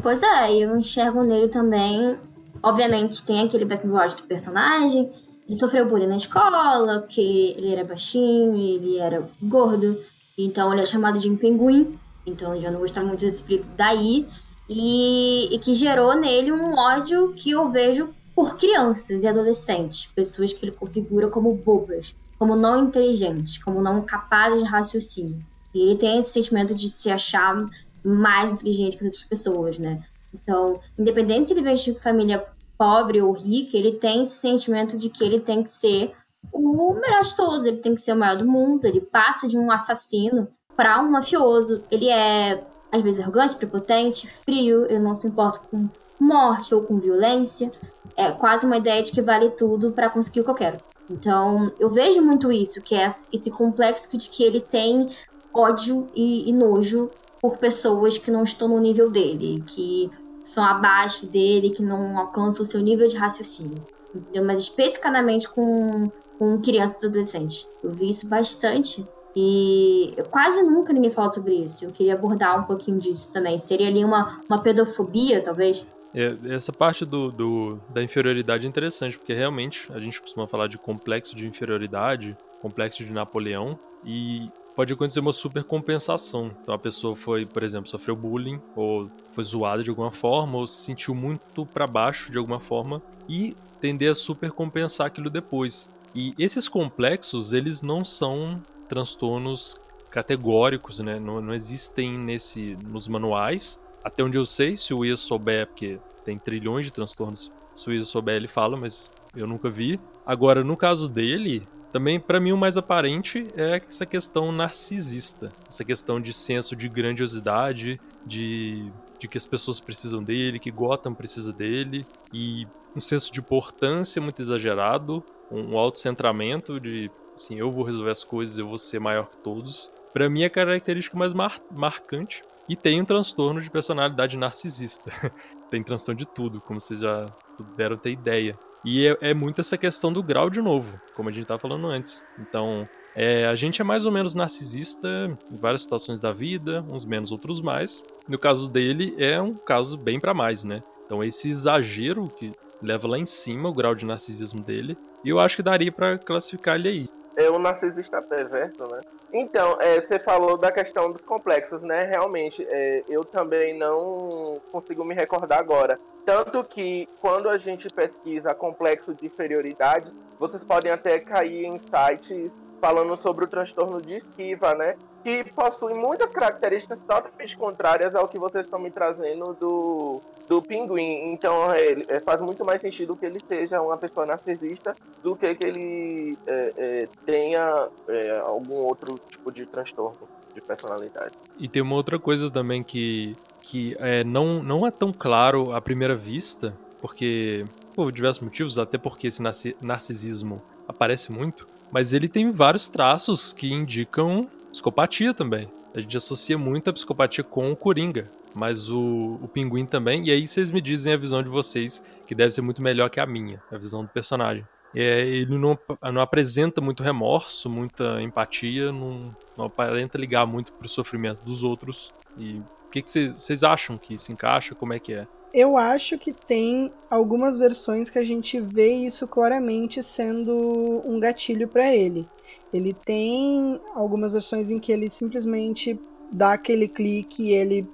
Pois é, eu enxergo nele também. Obviamente tem aquele background do personagem. Ele sofreu bullying na escola, porque ele era baixinho, ele era gordo. Então ele é chamado de um pinguim. Então eu já não gostava muito desse espírito daí e, e que gerou nele um ódio que eu vejo por crianças e adolescentes, pessoas que ele configura como bobas, como não inteligentes, como não capazes de raciocínio. E ele tem esse sentimento de se achar mais inteligente que as outras pessoas, né? Então, independente se ele vem de família pobre ou rica, ele tem esse sentimento de que ele tem que ser o melhor de todos, ele tem que ser o maior do mundo, ele passa de um assassino para um mafioso, ele é às vezes arrogante, prepotente, frio, ele não se importa com morte ou com violência. É quase uma ideia de que vale tudo para conseguir o que eu quero. Então, eu vejo muito isso, que é esse complexo de que ele tem ódio e, e nojo por pessoas que não estão no nível dele, que são abaixo dele, que não alcançam o seu nível de raciocínio. Entendeu? Mas especificamente com, com crianças e adolescentes. Eu vi isso bastante E quase nunca ninguém fala sobre isso. Eu queria abordar um pouquinho disso também. Seria ali uma, uma pedofobia, talvez? É, essa parte do, do, da inferioridade é interessante, porque realmente a gente costuma falar de complexo de inferioridade, complexo de Napoleão, e pode acontecer uma supercompensação. Então a pessoa foi, por exemplo, sofreu bullying, ou foi zoada de alguma forma, ou se sentiu muito para baixo de alguma forma, e tender a supercompensar aquilo depois. E esses complexos, eles não são transtornos categóricos, né? Não, não existem nesse nos manuais. Até onde eu sei, se o Ia souber, porque tem trilhões de transtornos, se o Ia souber, ele fala, mas eu nunca vi. Agora, no caso dele, também para mim o mais aparente é essa questão narcisista, essa questão de senso de grandiosidade, de, de que as pessoas precisam dele, que Gotham precisa dele, e um senso de importância muito exagerado, um autocentramento de assim, eu vou resolver as coisas, eu vou ser maior que todos. Para mim é a característica mais mar marcante. E tem um transtorno de personalidade narcisista. <laughs> tem transtorno de tudo, como vocês já puderam ter ideia. E é, é, muito essa questão do grau de novo, como a gente estava falando antes. Então, é, a gente é mais ou menos narcisista em várias situações da vida, uns menos, outros mais. No caso dele, é um caso bem para mais, né? Então, esse exagero que leva lá em cima o grau de narcisismo dele, e eu acho que daria para classificar ele aí é um narcisista perverso, né? Então, é, você falou da questão dos complexos, né? Realmente, é, eu também não consigo me recordar agora. Tanto que, quando a gente pesquisa complexo de inferioridade, vocês podem até cair em sites falando sobre o transtorno de esquiva, né? Que possui muitas características totalmente contrárias ao que vocês estão me trazendo do, do pinguim. Então, ele, é, faz muito mais sentido que ele seja uma pessoa narcisista do que que ele é, é, tenha é, algum outro tipo de transtorno de personalidade. E tem uma outra coisa também que, que é, não, não é tão claro à primeira vista, porque, por diversos motivos, até porque esse narcisismo aparece muito, mas ele tem vários traços que indicam psicopatia também. A gente associa muito a psicopatia com o Coringa, mas o, o Pinguim também. E aí vocês me dizem a visão de vocês, que deve ser muito melhor que a minha, a visão do personagem. É, ele não, não apresenta muito remorso, muita empatia, não, não aparenta ligar muito pro sofrimento dos outros. E o que vocês acham que se encaixa? Como é que é? Eu acho que tem algumas versões que a gente vê isso claramente sendo um gatilho para ele. Ele tem algumas versões em que ele simplesmente dá aquele clique e ele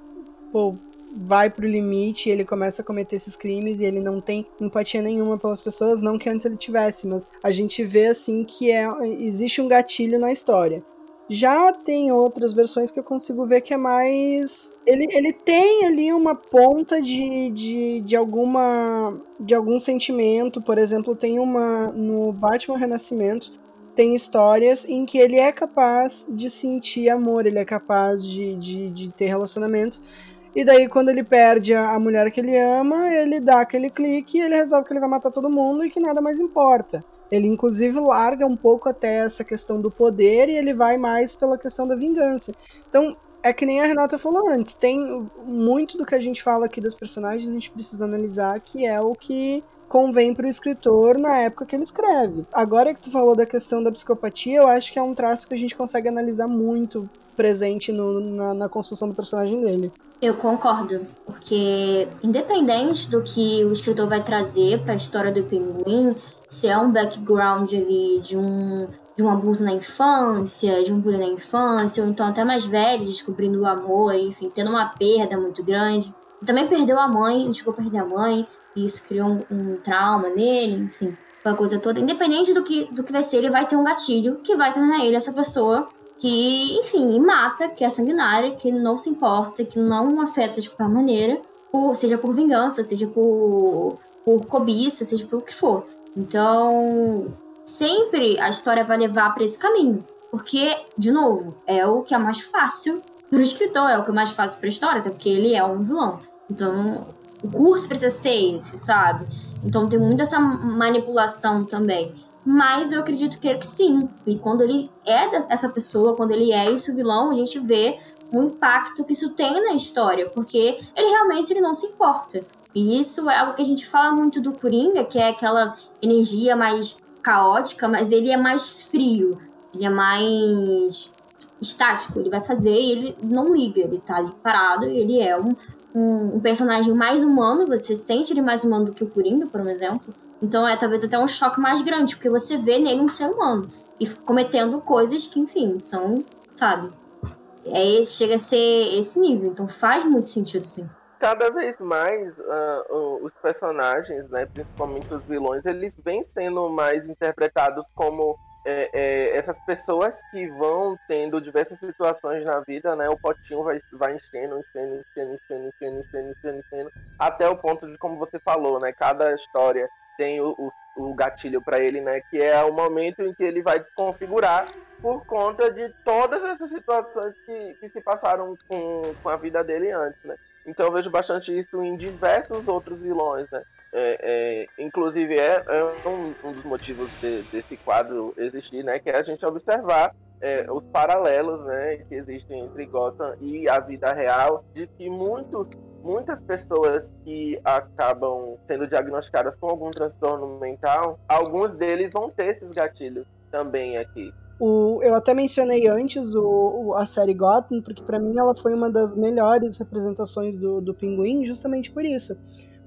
pô, vai pro limite, ele começa a cometer esses crimes e ele não tem empatia nenhuma pelas pessoas, não que antes ele tivesse, mas a gente vê assim que é, existe um gatilho na história. Já tem outras versões que eu consigo ver que é mais. Ele, ele tem ali uma ponta de, de, de alguma. de algum sentimento. Por exemplo, tem uma. No Batman Renascimento, tem histórias em que ele é capaz de sentir amor, ele é capaz de, de, de ter relacionamentos. E daí, quando ele perde a, a mulher que ele ama, ele dá aquele clique e ele resolve que ele vai matar todo mundo e que nada mais importa. Ele, inclusive, larga um pouco até essa questão do poder e ele vai mais pela questão da vingança. Então, é que nem a Renata falou antes, tem muito do que a gente fala aqui dos personagens, a gente precisa analisar que é o que convém para o escritor na época que ele escreve. Agora que tu falou da questão da psicopatia, eu acho que é um traço que a gente consegue analisar muito presente no, na, na construção do personagem dele. Eu concordo, porque independente do que o escritor vai trazer para a história do Pinguim, se é um background ali de um, de um abuso na infância, de um bullying na infância, ou então até mais velho, descobrindo o amor, enfim, tendo uma perda muito grande. Também perdeu a mãe, desculpa perder a mãe, e isso criou um, um trauma nele, enfim, aquela coisa toda. Independente do que, do que vai ser, ele vai ter um gatilho que vai tornar ele essa pessoa que, enfim, mata, que é sanguinária, que não se importa, que não afeta de qualquer maneira, por, seja por vingança, seja por, por cobiça, seja por o que for. Então, sempre a história vai levar para esse caminho. Porque, de novo, é o que é mais fácil para o escritor, é o que é mais fácil para a história, até porque ele é um vilão. Então, o curso precisa ser esse, sabe? Então, tem muito essa manipulação também. Mas eu acredito que, que sim. E quando ele é essa pessoa, quando ele é esse vilão, a gente vê o impacto que isso tem na história, porque ele realmente ele não se importa. E isso é algo que a gente fala muito do Coringa, que é aquela energia mais caótica, mas ele é mais frio. Ele é mais estático, ele vai fazer e ele não liga, ele tá ali parado, ele é um, um, um, personagem mais humano, você sente ele mais humano do que o Coringa, por um exemplo. Então é talvez até um choque mais grande, porque você vê nele um ser humano e cometendo coisas que, enfim, são, sabe? É, chega a ser esse nível, então faz muito sentido, sim cada vez mais uh, os personagens, né, principalmente os vilões, eles vêm sendo mais interpretados como é, é, essas pessoas que vão tendo diversas situações na vida, né? O potinho vai, vai enchendo, enchendo, enchendo, enchendo, enchendo, enchendo, enchendo, enchendo, até o ponto de, como você falou, né? Cada história tem o, o, o gatilho para ele, né? Que é o momento em que ele vai desconfigurar por conta de todas essas situações que, que se passaram com, com a vida dele antes, né? Então eu vejo bastante isso em diversos outros vilões, né? É, é, inclusive é, é um, um, dos motivos de, desse quadro existir, né? Que é a gente observar é, os paralelos, né? Que existem entre Gotham e a vida real, de que muitos muitas pessoas que acabam sendo diagnosticadas com algum transtorno mental, alguns deles vão ter esses gatilhos também aqui. O, eu até mencionei antes o, o, a série Gotham, porque para mim ela foi uma das melhores representações do, do Pinguim, justamente por isso.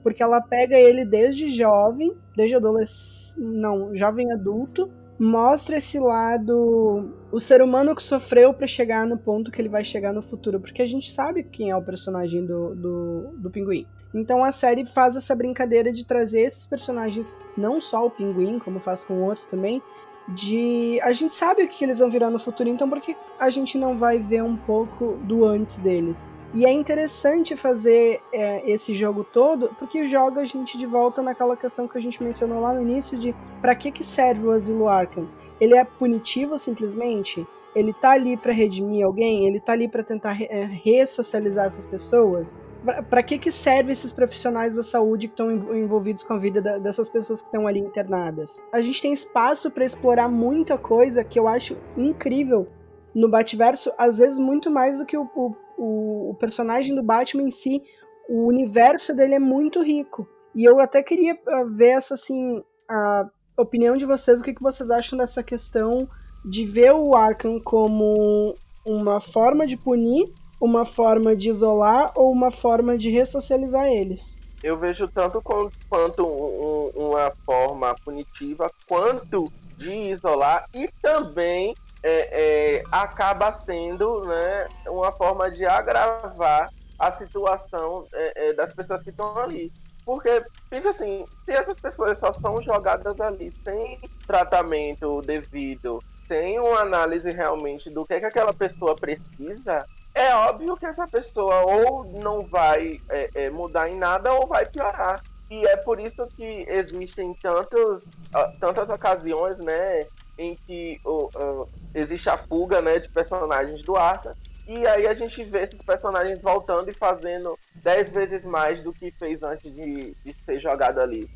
Porque ela pega ele desde jovem, desde adolescente, não, jovem adulto, mostra esse lado, o ser humano que sofreu para chegar no ponto que ele vai chegar no futuro, porque a gente sabe quem é o personagem do, do, do Pinguim. Então a série faz essa brincadeira de trazer esses personagens, não só o Pinguim, como faz com outros também, de a gente sabe o que eles vão virar no futuro, então por que a gente não vai ver um pouco do antes deles? E é interessante fazer é, esse jogo todo, porque joga a gente de volta naquela questão que a gente mencionou lá no início de para que que serve o Asilo Arkham? Ele é punitivo simplesmente? Ele tá ali para redimir alguém? Ele tá ali para tentar re é, ressocializar essas pessoas? Para que que serve esses profissionais da saúde que estão envolvidos com a vida da, dessas pessoas que estão ali internadas? A gente tem espaço para explorar muita coisa que eu acho incrível no Batverso, às vezes muito mais do que o, o, o personagem do Batman em si. O universo dele é muito rico. E eu até queria ah, ver essa assim a opinião de vocês, o que, que vocês acham dessa questão de ver o Arkham como uma forma de punir uma forma de isolar ou uma forma de ressocializar eles. Eu vejo tanto quanto um, uma forma punitiva, quanto de isolar e também é, é, acaba sendo né, uma forma de agravar a situação é, é das pessoas que estão ali. Porque, pensa assim, se essas pessoas só são jogadas ali sem tratamento devido, sem uma análise realmente do que, é que aquela pessoa precisa, é óbvio que essa pessoa ou não vai é, é, mudar em nada ou vai piorar. E é por isso que existem tantos, uh, tantas ocasiões, né, em que existe a fuga, né, de personagens do Arthur. E aí a gente vê esses personagens voltando e fazendo dez vezes mais do que fez antes de, de ser jogado ali.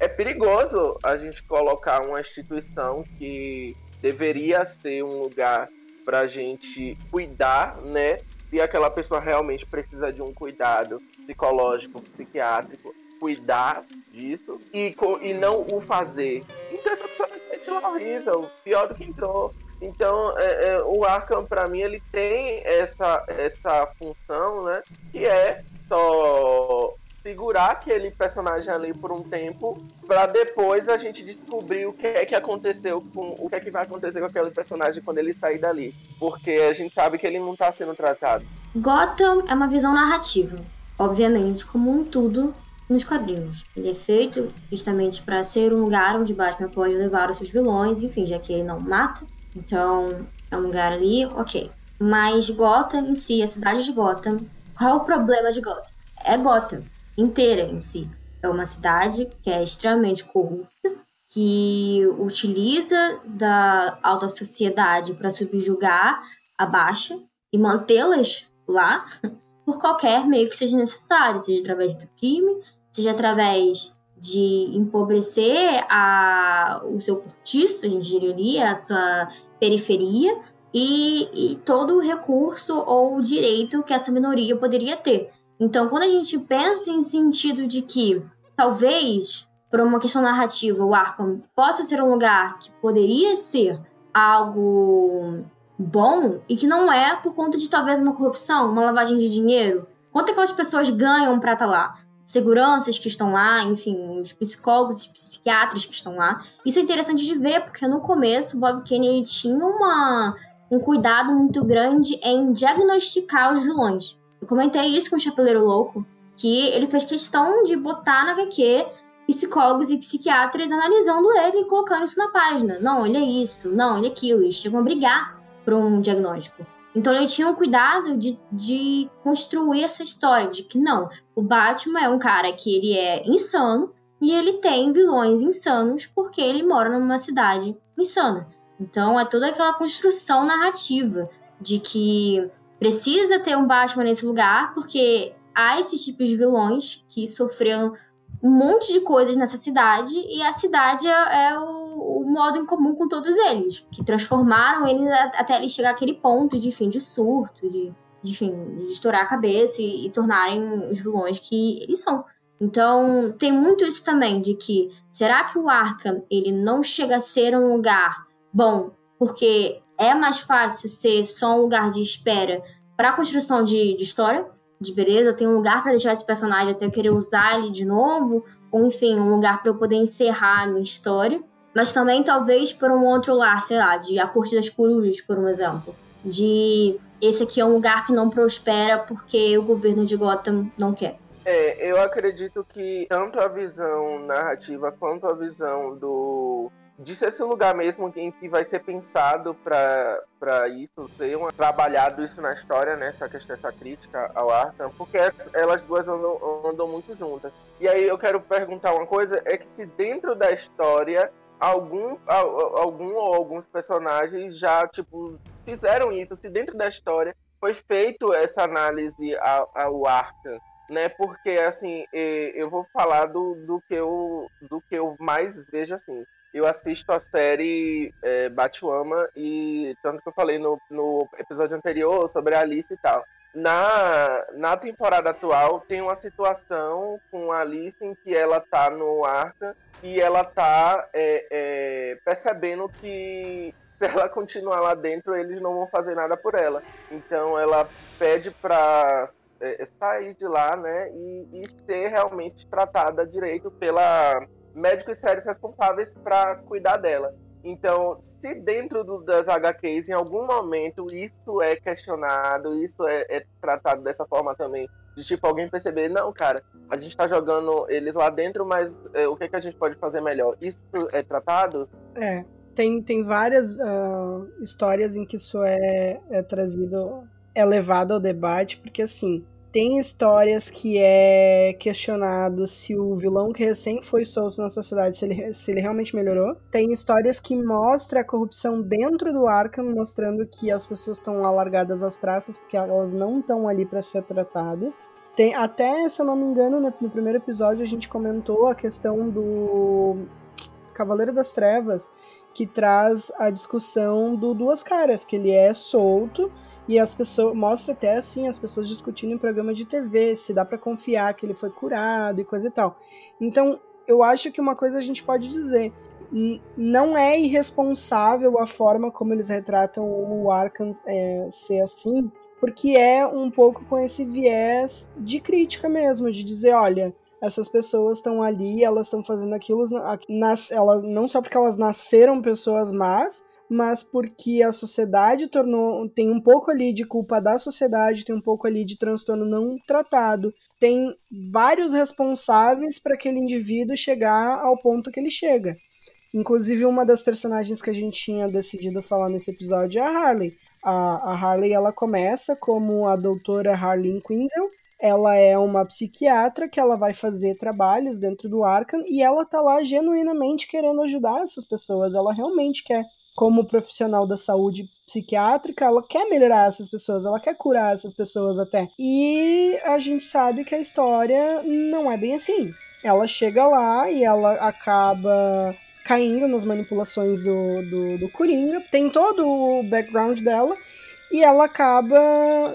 É perigoso a gente colocar uma instituição que deveria ser um lugar para a gente cuidar, né? Se aquela pessoa realmente precisa de um cuidado psicológico, psiquiátrico, cuidar disso e, e não o fazer. Então essa pessoa vai sair de lá horrível, pior do que entrou. Então, é, é, o Arkham, para mim, ele tem essa, essa função, né? Que é só segurar aquele personagem ali por um tempo para depois a gente descobrir o que é que aconteceu com o que é que vai acontecer com aquele personagem quando ele sair dali, porque a gente sabe que ele não tá sendo tratado. Gotham é uma visão narrativa, obviamente, como um tudo nos quadrinhos. Ele é feito justamente para ser um lugar onde Batman pode levar os seus vilões, enfim, já que ele não mata. Então, é um lugar ali, ok. Mas Gotham em si, a cidade de Gotham, qual o problema de Gotham? É Gotham inteira em si. É uma cidade que é extremamente corrupta, que utiliza da alta sociedade para subjugar a baixa e mantê-las lá por qualquer meio que seja necessário, seja através do crime, seja através de empobrecer a, o seu cortiço, a gente diria, a sua periferia, e, e todo o recurso ou direito que essa minoria poderia ter. Então, quando a gente pensa em sentido de que talvez, por uma questão narrativa, o Arkham possa ser um lugar que poderia ser algo bom e que não é por conta de talvez uma corrupção, uma lavagem de dinheiro. Quanto aquelas pessoas ganham para estar tá lá? Seguranças que estão lá, enfim, os psicólogos, os psiquiatras que estão lá. Isso é interessante de ver, porque no começo o Bob Kennedy tinha uma, um cuidado muito grande em diagnosticar os vilões. Eu comentei isso com o Chapeleiro Louco, que ele fez questão de botar na HQ psicólogos e psiquiatras analisando ele e colocando isso na página. Não, ele é isso, não, ele é aquilo. Eles chegam a brigar por um diagnóstico. Então ele tinha um cuidado de, de construir essa história, de que não, o Batman é um cara que ele é insano e ele tem vilões insanos porque ele mora numa cidade insana. Então é toda aquela construção narrativa de que precisa ter um Batman nesse lugar porque há esses tipos de vilões que sofreram um monte de coisas nessa cidade e a cidade é, é o, o, modo em comum com todos eles, que transformaram eles até ele chegar àquele ponto de fim de surto, de, de, de estourar a cabeça e, e tornarem os vilões que eles são. Então, tem muito isso também, de que será que o Arkham, ele não chega a ser um lugar bom, porque é mais fácil ser só um lugar de espera para construção de, de história, de beleza, tenho um lugar para deixar esse personagem até querer usar ele de novo, ou enfim, um lugar para eu poder encerrar a minha história. Mas também talvez por um outro lar, sei lá, de A Corte das Corujas, por um exemplo. De esse aqui é um lugar que não prospera porque o governo de Gotham não quer. É, eu acredito que tanto a visão narrativa quanto a visão do ser esse lugar mesmo em que vai ser pensado para isso, ser uma, trabalhado isso na história, né? Essa questão, essa crítica ao Arkham, porque elas duas andam, andam muito juntas. E aí eu quero perguntar uma coisa, é que se dentro da história algum, algum ou alguns personagens já, tipo, fizeram isso, se dentro da história foi feito essa análise ao, ao Arkham, né? Porque assim, eu vou falar do, do que eu do que eu mais vejo assim eu assisto a série é, Batwoman e tanto que eu falei no, no episódio anterior sobre a Alice e tal. Na, na temporada atual tem uma situação com a Alice em que ela tá no Arca e ela tá é, é, percebendo que <laughs> se ela continuar lá dentro eles não vão fazer nada por ela. Então ela pede pra é, sair de lá, né, e, e ser realmente tratada direito pela médicos sérios responsáveis para cuidar dela. Então, se dentro do, das HQs, em algum momento, isso é questionado, isso é, é, tratado dessa forma também, de tipo, alguém perceber, não, cara, a gente tá jogando eles lá dentro, mas é, o que, que a gente pode fazer melhor? Isso é tratado? É, tem, tem várias uh, histórias em que isso é, é trazido, é levado ao debate, porque assim, tem histórias que é questionado se o vilão que recém foi solto na sociedade, se ele, se ele realmente melhorou. Tem histórias que mostra a corrupção dentro do Arkham, mostrando que as pessoas estão alargadas às traças porque elas não estão ali para ser tratadas. Tem, até, se eu não me engano, no, no primeiro episódio a gente comentou a questão do Cavaleiro das Trevas, que traz a discussão do Duas Caras, que ele é solto, e as pessoas mostra até assim as pessoas discutindo em programa de TV se dá para confiar que ele foi curado e coisa e tal. Então, eu acho que uma coisa a gente pode dizer, não é irresponsável a forma como eles retratam o Arkham é, ser assim, porque é um pouco com esse viés de crítica mesmo, de dizer, olha, essas pessoas estão ali, elas estão fazendo aquilo, nas, elas, não só porque elas nasceram pessoas más, mas porque a sociedade tornou. tem um pouco ali de culpa da sociedade, tem um pouco ali de transtorno não tratado, tem vários responsáveis para aquele indivíduo chegar ao ponto que ele chega. Inclusive, uma das personagens que a gente tinha decidido falar nesse episódio é a Harley. A, a Harley ela começa como a doutora Harleen Quinzel. Ela é uma psiquiatra que ela vai fazer trabalhos dentro do Arkham e ela tá lá genuinamente querendo ajudar essas pessoas. Ela realmente quer como profissional da saúde psiquiátrica, ela quer melhorar essas pessoas, ela quer curar essas pessoas até. E a gente sabe que a história não é bem assim. Ela chega lá e ela acaba caindo nas manipulações do, do, do Coringa, tem todo o background dela. E ela acaba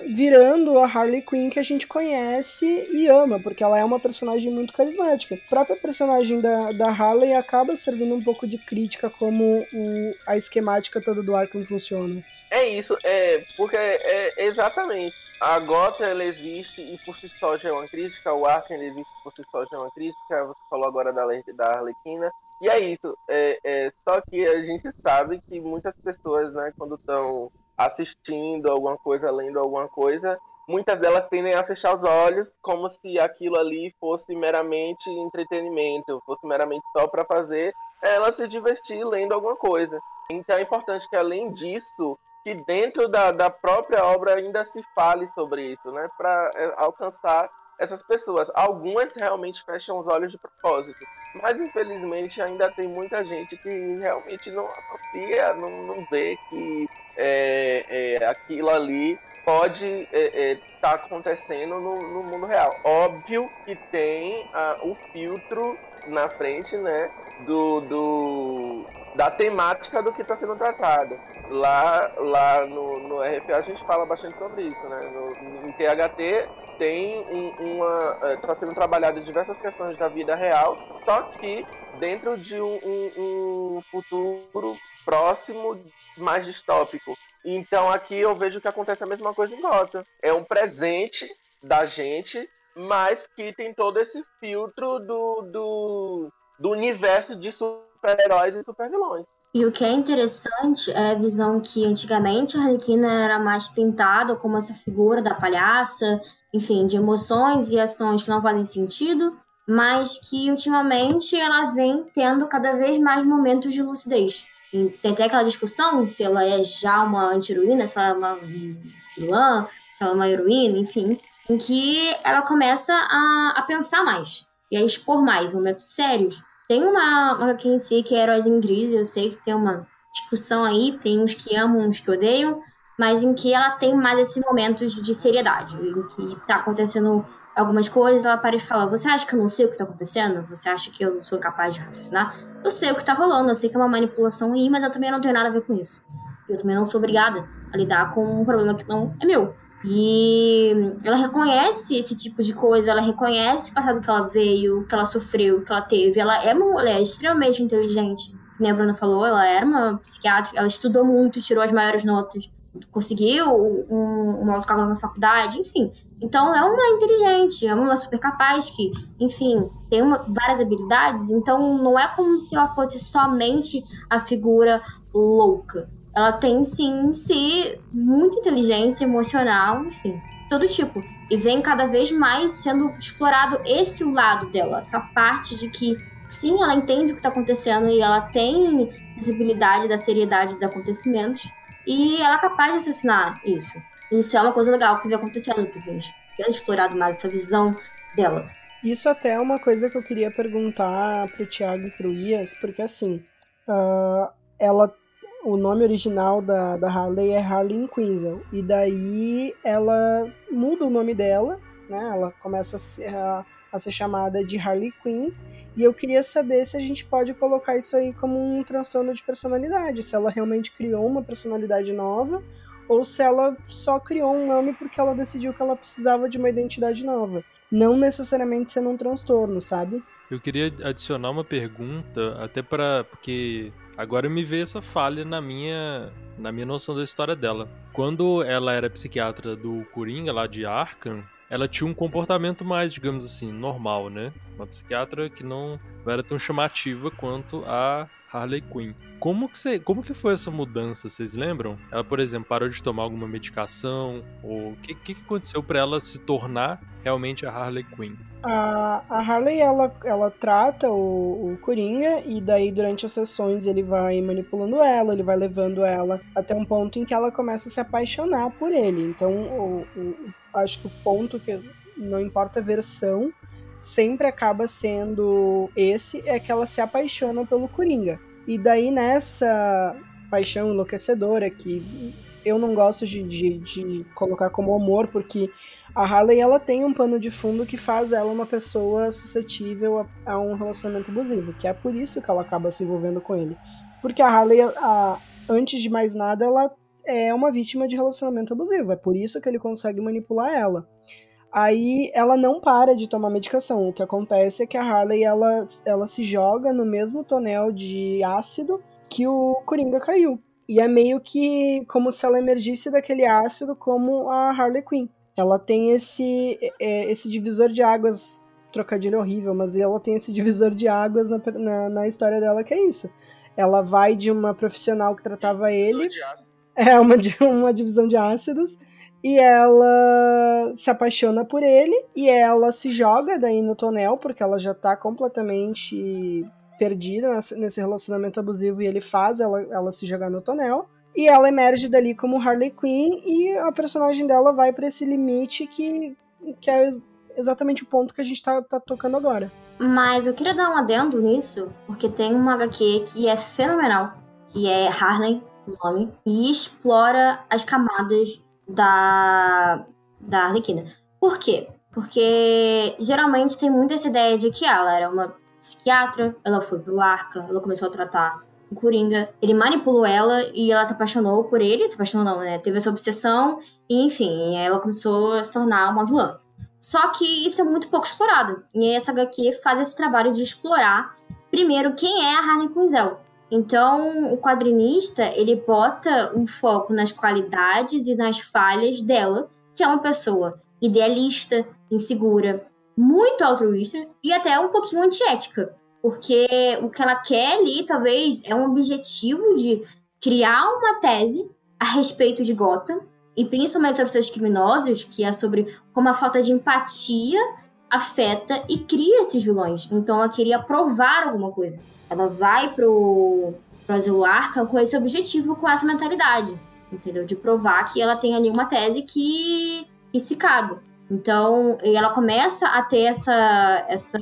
virando a Harley Quinn que a gente conhece e ama, porque ela é uma personagem muito carismática. A própria personagem da, da Harley acaba servindo um pouco de crítica como o, a esquemática toda do Arkham funciona. É isso, é porque é, é exatamente. A Gotham ela existe e por si só já é uma crítica, o Arkham existe por si só já é uma crítica, você falou agora da, da Arlequina, e é isso. É, é, só que a gente sabe que muitas pessoas, né, quando estão assistindo alguma coisa, lendo alguma coisa, muitas delas tendem a fechar os olhos como se aquilo ali fosse meramente entretenimento, fosse meramente só para fazer ela se divertir lendo alguma coisa. Então é importante que além disso, que dentro da, da própria obra ainda se fale sobre isso, né, para é, alcançar essas pessoas. Algumas realmente fecham os olhos de propósito, mas infelizmente ainda tem muita gente que realmente não associa, não, não vê que é, é, aquilo ali pode estar é, é, tá acontecendo no, no, mundo real. Óbvio que tem ah, o filtro na frente, né, do, do da temática do que está sendo tratado. Lá, lá no, no RFA a gente fala bastante sobre isso, né? No, em THT tem um, uma. está é, sendo trabalhado diversas questões da vida real, só que dentro de um, um, um futuro próximo mais distópico. Então aqui eu vejo que acontece a mesma coisa em Gotham. É um presente da gente, mas que tem todo esse filtro do, do, do universo de super-heróis e super-vilões. E o que é interessante é a visão que antigamente a Arlequina era mais pintada como essa figura da palhaça, enfim, de emoções e ações que não fazem sentido, mas que ultimamente ela vem tendo cada vez mais momentos de lucidez. Tem até aquela discussão se ela é já uma anti-heroína, se ela é uma vilã, se ela é uma heroína, enfim, em que ela começa a, a pensar mais e a expor mais momentos sérios tem uma, uma aqui em si que é Heróis em Gris, eu sei que tem uma discussão aí, tem uns que amam, uns que odeiam, mas em que ela tem mais esses momentos de seriedade, em que tá acontecendo algumas coisas, ela para e fala: Você acha que eu não sei o que tá acontecendo? Você acha que eu não sou capaz de raciocinar? Eu sei o que tá rolando, eu sei que é uma manipulação aí, mas eu também não tenho nada a ver com isso. Eu também não sou obrigada a lidar com um problema que não é meu. E ela reconhece esse tipo de coisa, ela reconhece o passado que ela veio, que ela sofreu, que ela teve. Ela é uma mulher extremamente inteligente. Como a Bruna falou, ela era uma psiquiatra, ela estudou muito, tirou as maiores notas, conseguiu um, uma autocarga na faculdade, enfim. Então, é uma inteligente, é uma super capaz que, enfim, tem uma, várias habilidades. Então, não é como se ela fosse somente a figura louca ela tem sim em si muita inteligência emocional, enfim, todo tipo. E vem cada vez mais sendo explorado esse lado dela, essa parte de que sim, ela entende o que está acontecendo e ela tem visibilidade da seriedade dos acontecimentos e ela é capaz de assassinar isso. Isso é uma coisa legal que vem acontecendo, que vem sendo explorado mais essa visão dela. Isso até é uma coisa que eu queria perguntar pro Thiago e pro Ias, porque assim, uh, ela o nome original da, da Harley é Harley Quinzel. E daí ela muda o nome dela, né? Ela começa a ser, a, a ser chamada de Harley Quinn. E eu queria saber se a gente pode colocar isso aí como um transtorno de personalidade. Se ela realmente criou uma personalidade nova ou se ela só criou um nome porque ela decidiu que ela precisava de uma identidade nova. Não necessariamente sendo um transtorno, sabe? Eu queria adicionar uma pergunta, até para porque Agora me veio essa falha na minha, na minha noção da história dela. Quando ela era psiquiatra do Coringa, lá de Arkham, ela tinha um comportamento mais, digamos assim, normal, né? Uma psiquiatra que não era tão chamativa quanto a Harley Quinn. Como que, você, como que foi essa mudança, vocês lembram? Ela, por exemplo, parou de tomar alguma medicação? Ou o que, que aconteceu para ela se tornar realmente a Harley Quinn? A, a Harley, ela, ela trata o, o Coringa e daí durante as sessões ele vai manipulando ela, ele vai levando ela até um ponto em que ela começa a se apaixonar por ele. Então, o, o, acho que o ponto que não importa a versão, sempre acaba sendo esse, é que ela se apaixona pelo Coringa. E daí nessa paixão enlouquecedora que eu não gosto de, de, de, colocar como amor, porque a Harley ela tem um pano de fundo que faz ela uma pessoa suscetível a, a um relacionamento abusivo, que é por isso que ela acaba se envolvendo com ele. Porque a Harley, a, antes de mais nada, ela é uma vítima de relacionamento abusivo. É por isso que ele consegue manipular ela. Aí ela não para de tomar medicação. O que acontece é que a Harley ela, ela se joga no mesmo tonel de ácido que o Coringa caiu. E é meio que como se ela emergisse daquele ácido como a Harley Quinn. Ela tem esse, é, esse divisor de águas, trocadilho horrível, mas ela tem esse divisor de águas na, na, na história dela que é isso. Ela vai de uma profissional que tratava ele. <laughs> É uma, uma divisão de ácidos e ela se apaixona por ele e ela se joga daí no tonel porque ela já tá completamente perdida nesse relacionamento abusivo e ele faz ela, ela se jogar no tonel e ela emerge dali como Harley Quinn e a personagem dela vai para esse limite que, que é exatamente o ponto que a gente tá, tá tocando agora. Mas eu queria dar um adendo nisso, porque tem uma HQ que é fenomenal, que é Harley, o nome, e explora as camadas da, da Arlequina. Por quê? Porque geralmente tem muito essa ideia de que ela era uma psiquiatra, ela foi pro Arca, ela começou a tratar o Coringa, ele manipulou ela e ela se apaixonou por ele, se apaixonou não, né? Teve essa obsessão e enfim, ela começou a se tornar uma vilã. Só que isso é muito pouco explorado. E essa HQ faz esse trabalho de explorar primeiro quem é a Harley Quinzel. Então, o quadrinista, ele bota um foco nas qualidades e nas falhas dela, que é uma pessoa idealista, insegura, muito altruísta e até um pouquinho antiética. Porque o que ela quer ali, talvez, é um objetivo de criar uma tese a respeito de Gotham, e principalmente sobre seus criminosos, que é sobre como a falta de empatia afeta e cria esses vilões. Então ela queria provar alguma coisa. Ela vai pro, pro Asilo Arca com esse objetivo, com essa mentalidade, entendeu? De provar que ela tem ali uma tese que, que se cabe. Então, ela começa a ter essa, essa,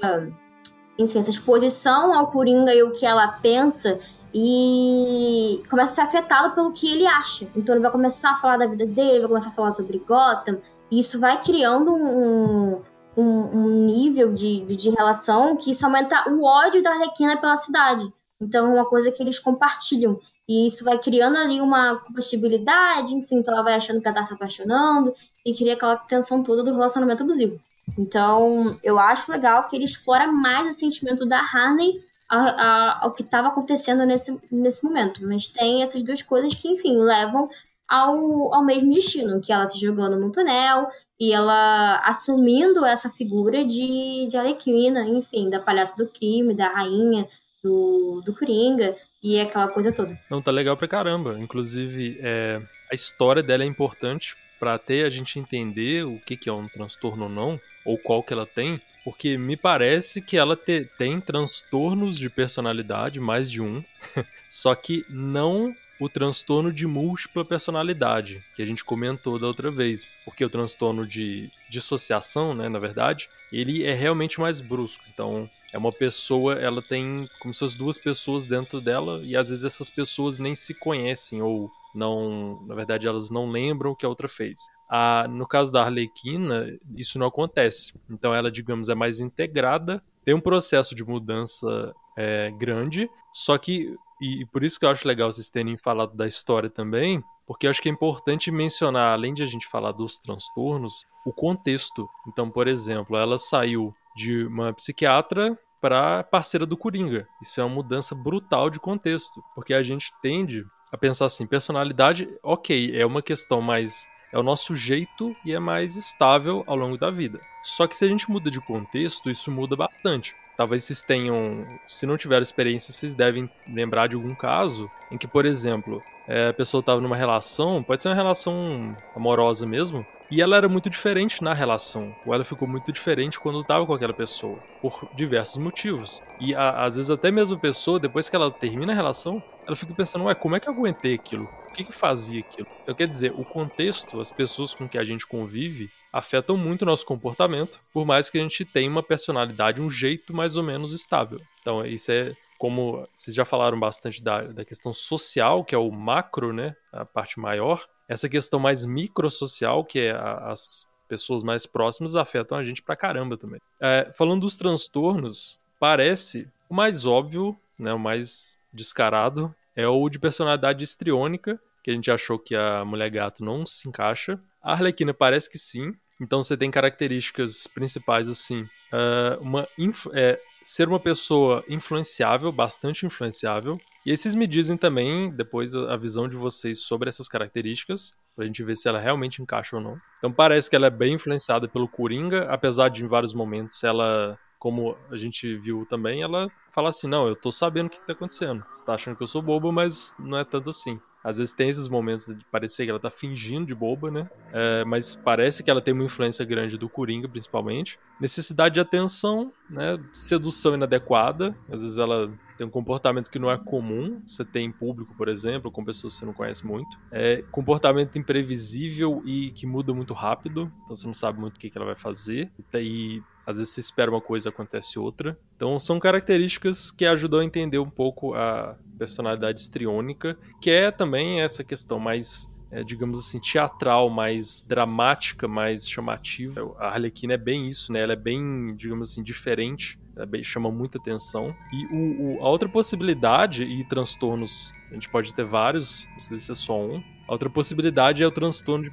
enfim, essa exposição ao Coringa e o que ela pensa e começa a ser afetado pelo que ele acha. Então ele vai começar a falar da vida dele, vai começar a falar sobre Gotham, e isso vai criando um, um, um nível de, de relação que isso aumenta o ódio da Arlequina pela cidade. Então é uma coisa que eles compartilham. E isso vai criando ali uma compatibilidade, enfim, então ela vai achando que ela tá se apaixonando e cria aquela tensão toda do relacionamento abusivo. Então, eu acho legal que ele explora mais o sentimento da Harney ao que estava acontecendo nesse, nesse momento. Mas tem essas duas coisas que, enfim, levam ao, ao mesmo destino, que ela se jogando no túnel e ela assumindo essa figura de, de Arlequina, enfim, da palhaça do crime, da rainha, do, do Coringa e aquela coisa toda. Não, tá legal pra caramba. Inclusive, é, a história dela é importante para até a gente entender o que, que é um transtorno ou não, ou qual que ela tem, porque me parece que ela te, tem transtornos de personalidade, mais de um, <laughs> só que não o transtorno de múltipla personalidade, que a gente comentou da outra vez. Porque o transtorno de dissociação, né, na verdade, ele é realmente mais brusco. Então, é uma pessoa, ela tem como se fossem duas pessoas dentro dela e às vezes essas pessoas nem se conhecem ou não, na verdade, elas não lembram o que a outra fez. Ah, no caso da Arlequina, isso não acontece. Então ela, digamos, é mais integrada, tem um processo de mudança é, grande, só que e, por isso que eu acho legal vocês terem falado da história também, porque acho que é importante mencionar, além de a gente falar dos transtornos, o contexto. Então, por exemplo, ela saiu de uma psiquiatra para parceira do Coringa. Isso é uma mudança brutal de contexto, porque a gente tende a pensar assim, personalidade, ok, é uma questão mais é o nosso jeito e é mais estável ao longo da vida. Só que se a gente muda de contexto, isso muda bastante. Talvez vocês tenham, se não tiveram experiência, vocês devem lembrar de algum caso em que, por exemplo, é, a pessoa estava numa relação, pode ser uma relação amorosa mesmo, e ela era muito diferente na relação, ou ela ficou muito diferente quando estava com aquela pessoa, por diversos motivos. E a, às vezes até mesmo a pessoa, depois que ela termina a relação, ela fica pensando, ué, como é que eu aguentei aquilo? O que que fazia aquilo? Então quer dizer, o contexto, as pessoas com que a gente convive, afetam muito o nosso comportamento, por mais que a gente tenha uma personalidade, um jeito mais ou menos estável. Então isso é como vocês já falaram bastante da, da questão social, que é o macro, né, a parte maior, essa questão mais microsocial, que é a, as pessoas mais próximas, afetam a gente pra caramba também. É, falando dos transtornos, parece o mais óbvio, né, o mais descarado, é o de personalidade histriônica, que a gente achou que a Mulher Gato não se encaixa. A Arlequina parece que sim. Então você tem características principais assim. Uh, uma é, ser uma pessoa influenciável, bastante influenciável. E esses me dizem também, depois, a visão de vocês sobre essas características, pra gente ver se ela realmente encaixa ou não. Então parece que ela é bem influenciada pelo Coringa, apesar de em vários momentos ela como a gente viu também, ela fala assim: não, eu tô sabendo o que, que tá acontecendo. Você tá achando que eu sou boba, mas não é tanto assim. Às vezes tem esses momentos de parecer que ela tá fingindo de boba, né? É, mas parece que ela tem uma influência grande do Coringa, principalmente. Necessidade de atenção, né? Sedução inadequada. Às vezes ela tem um comportamento que não é comum. Você tem em público, por exemplo, com pessoas que você não conhece muito. É comportamento imprevisível e que muda muito rápido. Então você não sabe muito o que, que ela vai fazer. E às vezes você espera uma coisa acontece outra. Então são características que ajudam a entender um pouco a personalidade estriônica, que é também essa questão mais é, digamos assim, teatral, mais dramática, mais chamativa. A Arlequina é bem isso, né? Ela é bem, digamos assim, diferente, bem, chama muita atenção. E o, o, a outra possibilidade, e transtornos, a gente pode ter vários, se é só um, a outra possibilidade é o transtorno de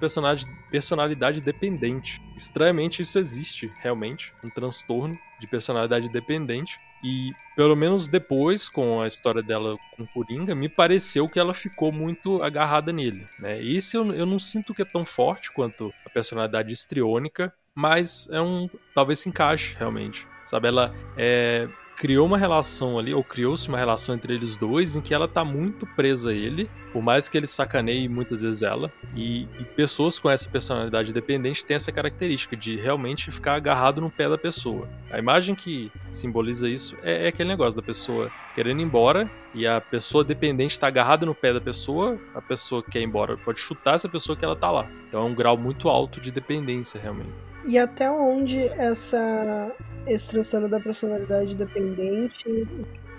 personalidade dependente. Estranhamente, isso existe, realmente. Um transtorno de personalidade dependente. E, pelo menos depois, com a história dela com Coringa, me pareceu que ela ficou muito agarrada nele. Né? Esse eu, eu não sinto que é tão forte quanto a personalidade histriônica, mas é um. talvez se encaixe, realmente. Sabe, ela é criou uma relação ali, ou criou-se uma relação entre eles dois, em que ela tá muito presa a ele, por mais que ele sacaneie muitas vezes ela. E, e pessoas com essa personalidade dependente têm essa característica de realmente ficar agarrado no pé da pessoa. A imagem que simboliza isso é, é aquele negócio da pessoa querendo ir embora e a pessoa dependente está agarrada no pé da pessoa, a pessoa que quer ir embora pode chutar essa pessoa que ela tá lá. Então é um grau muito alto de dependência realmente. E até onde essa esse transtorno da personalidade dependente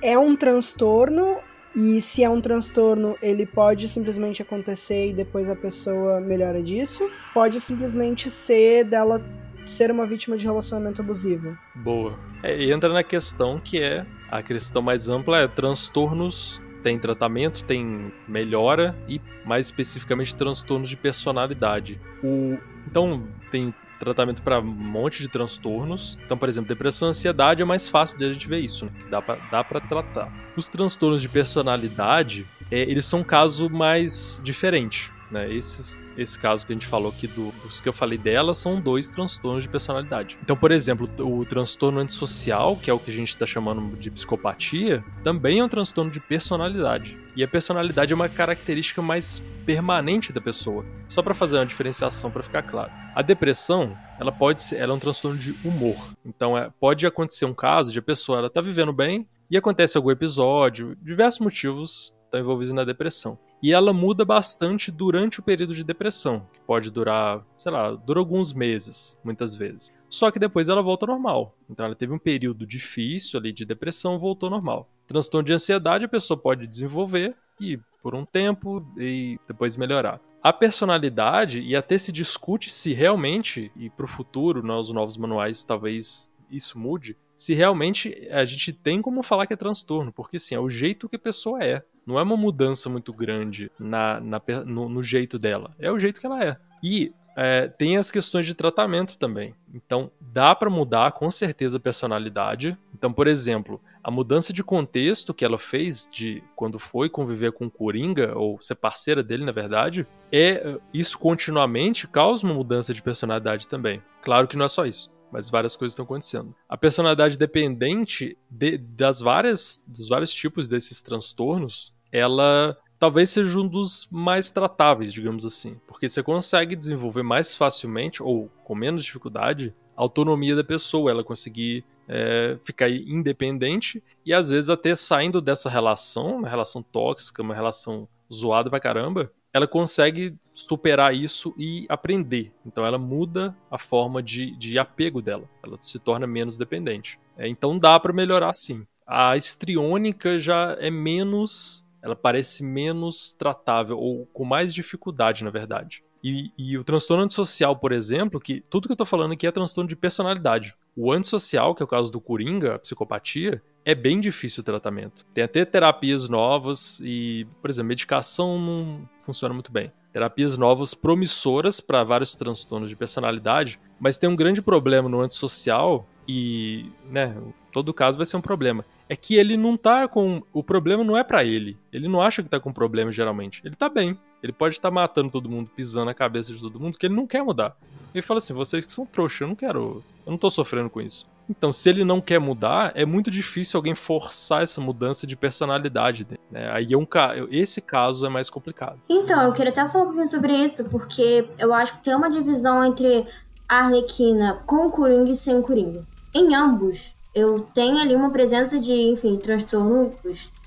é um transtorno e se é um transtorno, ele pode simplesmente acontecer e depois a pessoa melhora disso, pode simplesmente ser dela ser uma vítima de relacionamento abusivo. Boa. É, entra na questão que é a questão mais ampla é transtornos tem tratamento, tem melhora e mais especificamente transtornos de personalidade. O então tem tratamento para um monte de transtornos. Então, por exemplo, depressão e ansiedade é mais fácil de a gente ver isso, né? Que dá pra, dá tratar. Os transtornos de personalidade, é, eles são um caso mais diferente. Né? Esses, esse caso que a gente falou aqui, do, dos que eu falei dela, são dois transtornos de personalidade. Então, por exemplo, o transtorno antissocial, que é o que a gente está chamando de psicopatia, também é um transtorno de personalidade. E a personalidade é uma característica mais permanente da pessoa. Só para fazer uma diferenciação para ficar claro. A depressão, ela pode ser, ela é um transtorno de humor. Então, é, pode acontecer um caso de a pessoa ela tá vivendo bem e acontece algum episódio, diversos motivos estão envolvidos na depressão. E ela muda bastante durante o período de depressão, que pode durar, sei lá, dura alguns meses, muitas vezes. Só que depois ela volta normal. Então ela teve um período difícil ali de depressão, voltou normal. Transtorno de ansiedade a pessoa pode desenvolver e por um tempo e depois melhorar. A personalidade, e até se discute se realmente, e para o futuro, nos novos manuais talvez isso mude, se realmente a gente tem como falar que é transtorno, porque sim, é o jeito que a pessoa é. Não é uma mudança muito grande na, na no, no, jeito dela. É o jeito que ela é. E é, tem as questões de tratamento também. Então, dá para mudar com certeza a personalidade. Então, por exemplo, a mudança de contexto que ela fez de quando foi conviver com o Coringa, ou ser parceira dele, na verdade, é isso continuamente causa uma mudança de personalidade também. Claro que não é só isso mas várias coisas estão acontecendo. A personalidade dependente de, das várias, dos vários tipos desses transtornos ela talvez seja um dos mais tratáveis, digamos assim, porque você consegue desenvolver mais facilmente ou com menos dificuldade a autonomia da pessoa, ela conseguir é, ficar independente e às vezes até saindo dessa relação, uma relação tóxica, uma relação zoada pra caramba, ela consegue superar isso e aprender. Então ela muda a forma de, de apego dela, ela se torna menos dependente. É, então dá para melhorar sim. A estriônica já é menos ela parece menos tratável, ou com mais dificuldade, na verdade. E, e, o transtorno antissocial, por exemplo, que tudo que eu tô falando aqui é transtorno de personalidade. O antissocial, que é o caso do Coringa, a psicopatia, é bem difícil o tratamento. Tem até terapias novas e, por exemplo, medicação não funciona muito bem. Terapias novas promissoras para vários transtornos de personalidade, mas tem um grande problema no antissocial e, né, todo caso vai ser um problema. É que ele não tá com. O problema não é para ele. Ele não acha que tá com problema geralmente. Ele tá bem. Ele pode estar matando todo mundo, pisando na cabeça de todo mundo, que ele não quer mudar. Ele fala assim: vocês que são trouxas, eu não quero. Eu não tô sofrendo com isso. Então, se ele não quer mudar, é muito difícil alguém forçar essa mudança de personalidade. Né? Aí é um esse caso é mais complicado. Então, eu queria até falar um pouquinho sobre isso, porque eu acho que tem uma divisão entre a Arlequina com o Coringa e sem o Coringa. Em ambos, eu tenho ali uma presença de, enfim, transtorno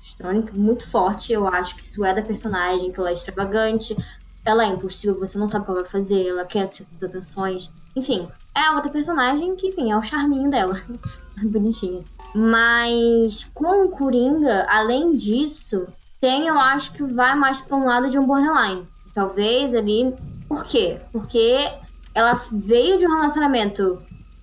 estrônico muito forte. Eu acho que isso é da personagem, que ela é extravagante, ela é impossível, você não sabe o que ela vai fazer, ela quer as atenções. Enfim, é a outra personagem que, enfim, é o charminho dela. <laughs> Bonitinha. Mas com o Coringa, além disso, tem, eu acho que vai mais pra um lado de um borderline. Talvez ali. Por quê? Porque ela veio de um relacionamento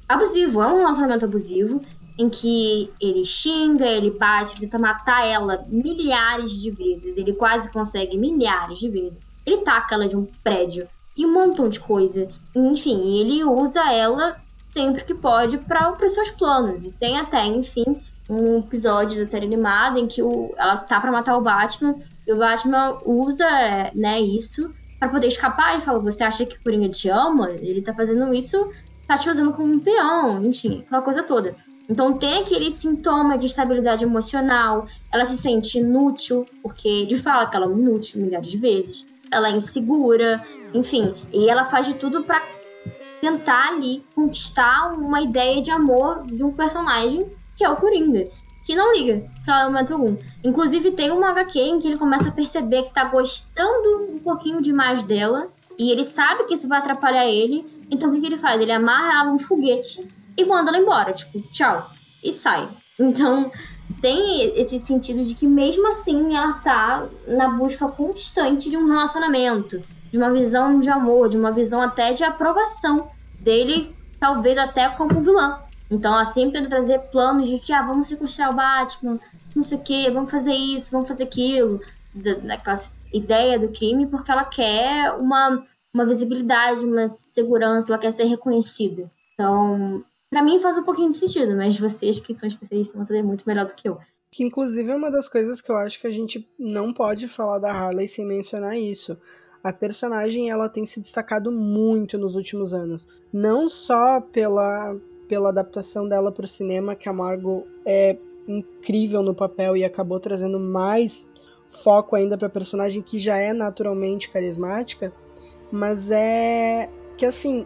abusivo, é um relacionamento abusivo, em que ele xinga, ele bate, ele tenta matar ela milhares de vezes. Ele quase consegue milhares de vezes. Ele taca ela de um prédio e um montão de coisa. Enfim, ele usa ela sempre que pode para os seus planos. E tem até, enfim, um episódio da série animada em que o, ela tá para matar o Batman e o Batman usa, né, isso para poder escapar e fala: Você acha que o Coringa te ama? Ele tá fazendo isso, tá te usando como um peão, enfim, aquela coisa toda. Então tem aquele sintoma de estabilidade emocional, ela se sente inútil, porque ele fala que ela é inútil milhares de vezes, ela é insegura, enfim, e ela faz de tudo para tentar ali conquistar uma ideia de amor de um personagem que é o Coringa, que não liga pra momento algum. Inclusive tem uma HQ em que ele começa a perceber que tá gostando um pouquinho demais dela, e ele sabe que isso vai atrapalhar ele, então o que, que ele faz? Ele amarra ela um foguete e manda ela embora, tipo, tchau, e sai. Então, tem esse sentido de que mesmo assim ela tá na busca constante de um relacionamento, de uma visão de amor, de uma visão até de aprovação dele, talvez até como vilã. Então ela sempre tenta trazer planos de que, ah, vamos sequestrar o Batman, não sei o que, vamos fazer isso, vamos fazer aquilo, daquela ideia do crime, porque ela quer uma, uma visibilidade, uma segurança, ela quer ser reconhecida. Então, para mim faz um pouquinho de sentido, mas vocês que são especialistas vão saber muito melhor do que eu. Que inclusive é uma das coisas que eu acho que a gente não pode falar da Harley sem mencionar isso. A personagem ela tem se destacado muito nos últimos anos, não só pela pela adaptação dela para o cinema, que a Margot é incrível no papel e acabou trazendo mais foco ainda para a personagem que já é naturalmente carismática, mas é que assim,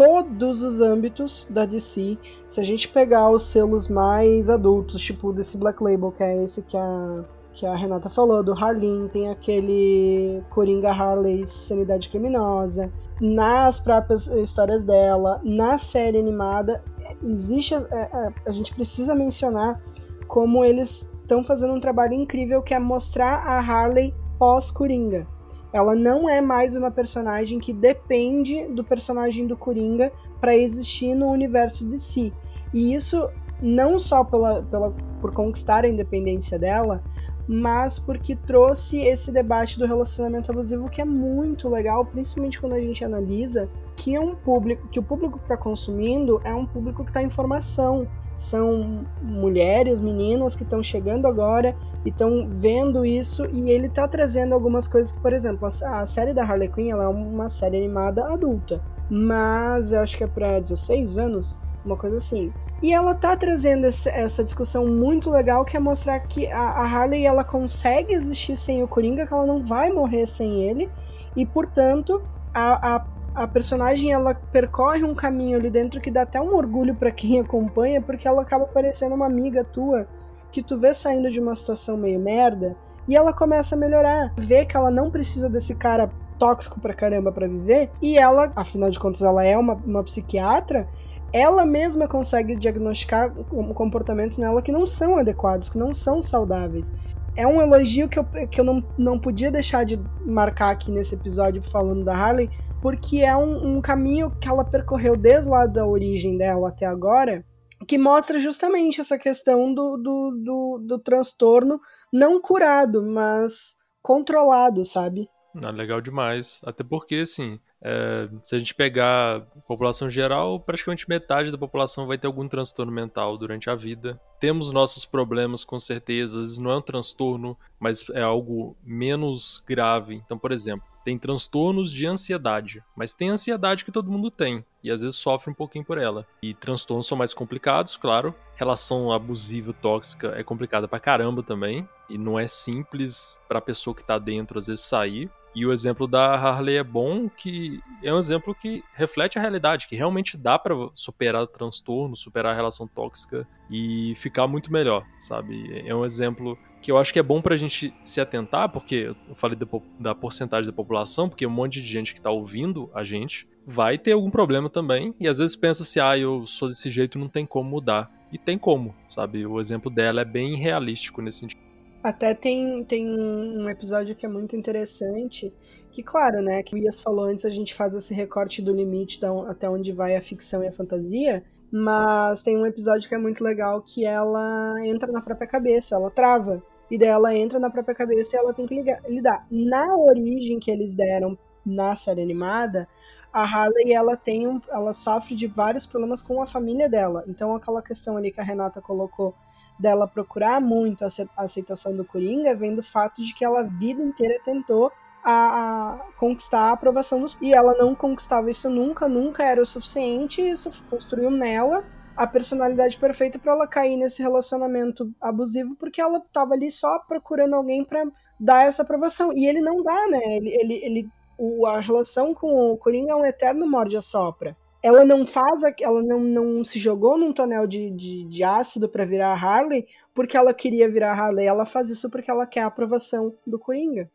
todos os âmbitos da DC. Se a gente pegar os selos mais adultos, tipo desse Black Label, que é esse que a, que a Renata falou, do Harleen, tem aquele Coringa Harley Sanidade Criminosa. Nas próprias histórias dela, na série animada, existe. A, é, a, é, a gente precisa mencionar como eles estão fazendo um trabalho incrível que é mostrar a Harley pós-Coringa. Ela não é mais uma personagem que depende do personagem do Coringa para existir no universo de si. E isso não só pela, pela, por conquistar a independência dela, mas porque trouxe esse debate do relacionamento abusivo que é muito legal, principalmente quando a gente analisa que é um público, que o público que está consumindo é um público que está em formação. São mulheres, meninas que estão chegando agora e estão vendo isso e ele está trazendo algumas coisas que, por exemplo, a, a série da Harley Quinn é uma série animada adulta, mas eu acho que é para 16 anos, uma coisa assim. E ela tá trazendo esse, essa discussão muito legal que é mostrar que a, a, Harley ela consegue existir sem o Coringa, que ela não vai morrer sem ele, e portanto a, a, a personagem ela percorre um caminho ali dentro que dá até um orgulho para quem <laughs> acompanha, porque ela acaba parecendo uma amiga tua que tu vê saindo de uma situação meio merda e ela começa a melhorar, vê que ela não precisa desse cara tóxico pra caramba para viver, e ela, afinal de contas, ela é uma, uma psiquiatra, ela mesma consegue diagnosticar comportamentos nela que não são adequados, que não são saudáveis. É um elogio que eu, que eu não, não podia deixar de marcar aqui nesse episódio falando da Harley, porque é um, um caminho que ela percorreu desde lá da origem dela até agora, que mostra justamente essa questão do, do, do, do transtorno não curado, mas controlado, sabe? Ah, legal demais. Até porque, assim, é, se a gente pegar a população geral, praticamente metade da população vai ter algum transtorno mental durante a vida. Temos nossos problemas, com certeza. Às vezes não é um transtorno, mas é algo menos grave. Então, por exemplo, tem transtornos de ansiedade, mas tem ansiedade que todo mundo tem e às vezes sofre um pouquinho por ela. E transtornos são mais complicados, claro. Relação abusiva, tóxica é complicada pra caramba também e não é simples pra pessoa que tá dentro às vezes sair. E o exemplo da Harley é bom, que é um exemplo que reflete a realidade, que realmente dá para superar transtorno, superar a relação tóxica e ficar muito melhor, sabe? É um exemplo que eu acho que é bom pra gente se atentar, porque eu falei da, da porcentagem da população, porque um monte de gente que tá ouvindo a gente vai ter algum problema também, e às vezes pensa se, ah, eu sou desse jeito, não tem como mudar. E tem como, sabe? O exemplo dela é bem realístico nesse sentido. Até tem, tem um episódio que é muito interessante, que claro, né, que o Ias falou antes, a gente faz esse recorte do limite da, até onde vai a ficção e a fantasia, mas tem um episódio que é muito legal que ela entra na própria cabeça, ela trava. E daí ela entra na própria cabeça e ela tem que ligar, lidar. Na origem que eles deram na série animada, a Harley ela tem um, ela sofre de vários problemas com a família dela. Então aquela questão ali que a Renata colocou dela procurar muito a aceitação do Coringa vem do fato de que ela a vida inteira tentou a, a, conquistar a aprovação dos e ela não conquistava isso nunca, nunca era o suficiente, isso construiu nela a personalidade perfeita para ela cair nesse relacionamento abusivo, porque ela tava ali só procurando alguém para dar essa aprovação. E ele não dá, né? Ele, ele, ele o, a relação com o Coringa é um eterno morde a sopra ela não faz, ela não, não se jogou num tonel de, de, de ácido para virar a Harley porque ela queria virar a Harley, ela faz isso porque ela quer a aprovação do Coringa.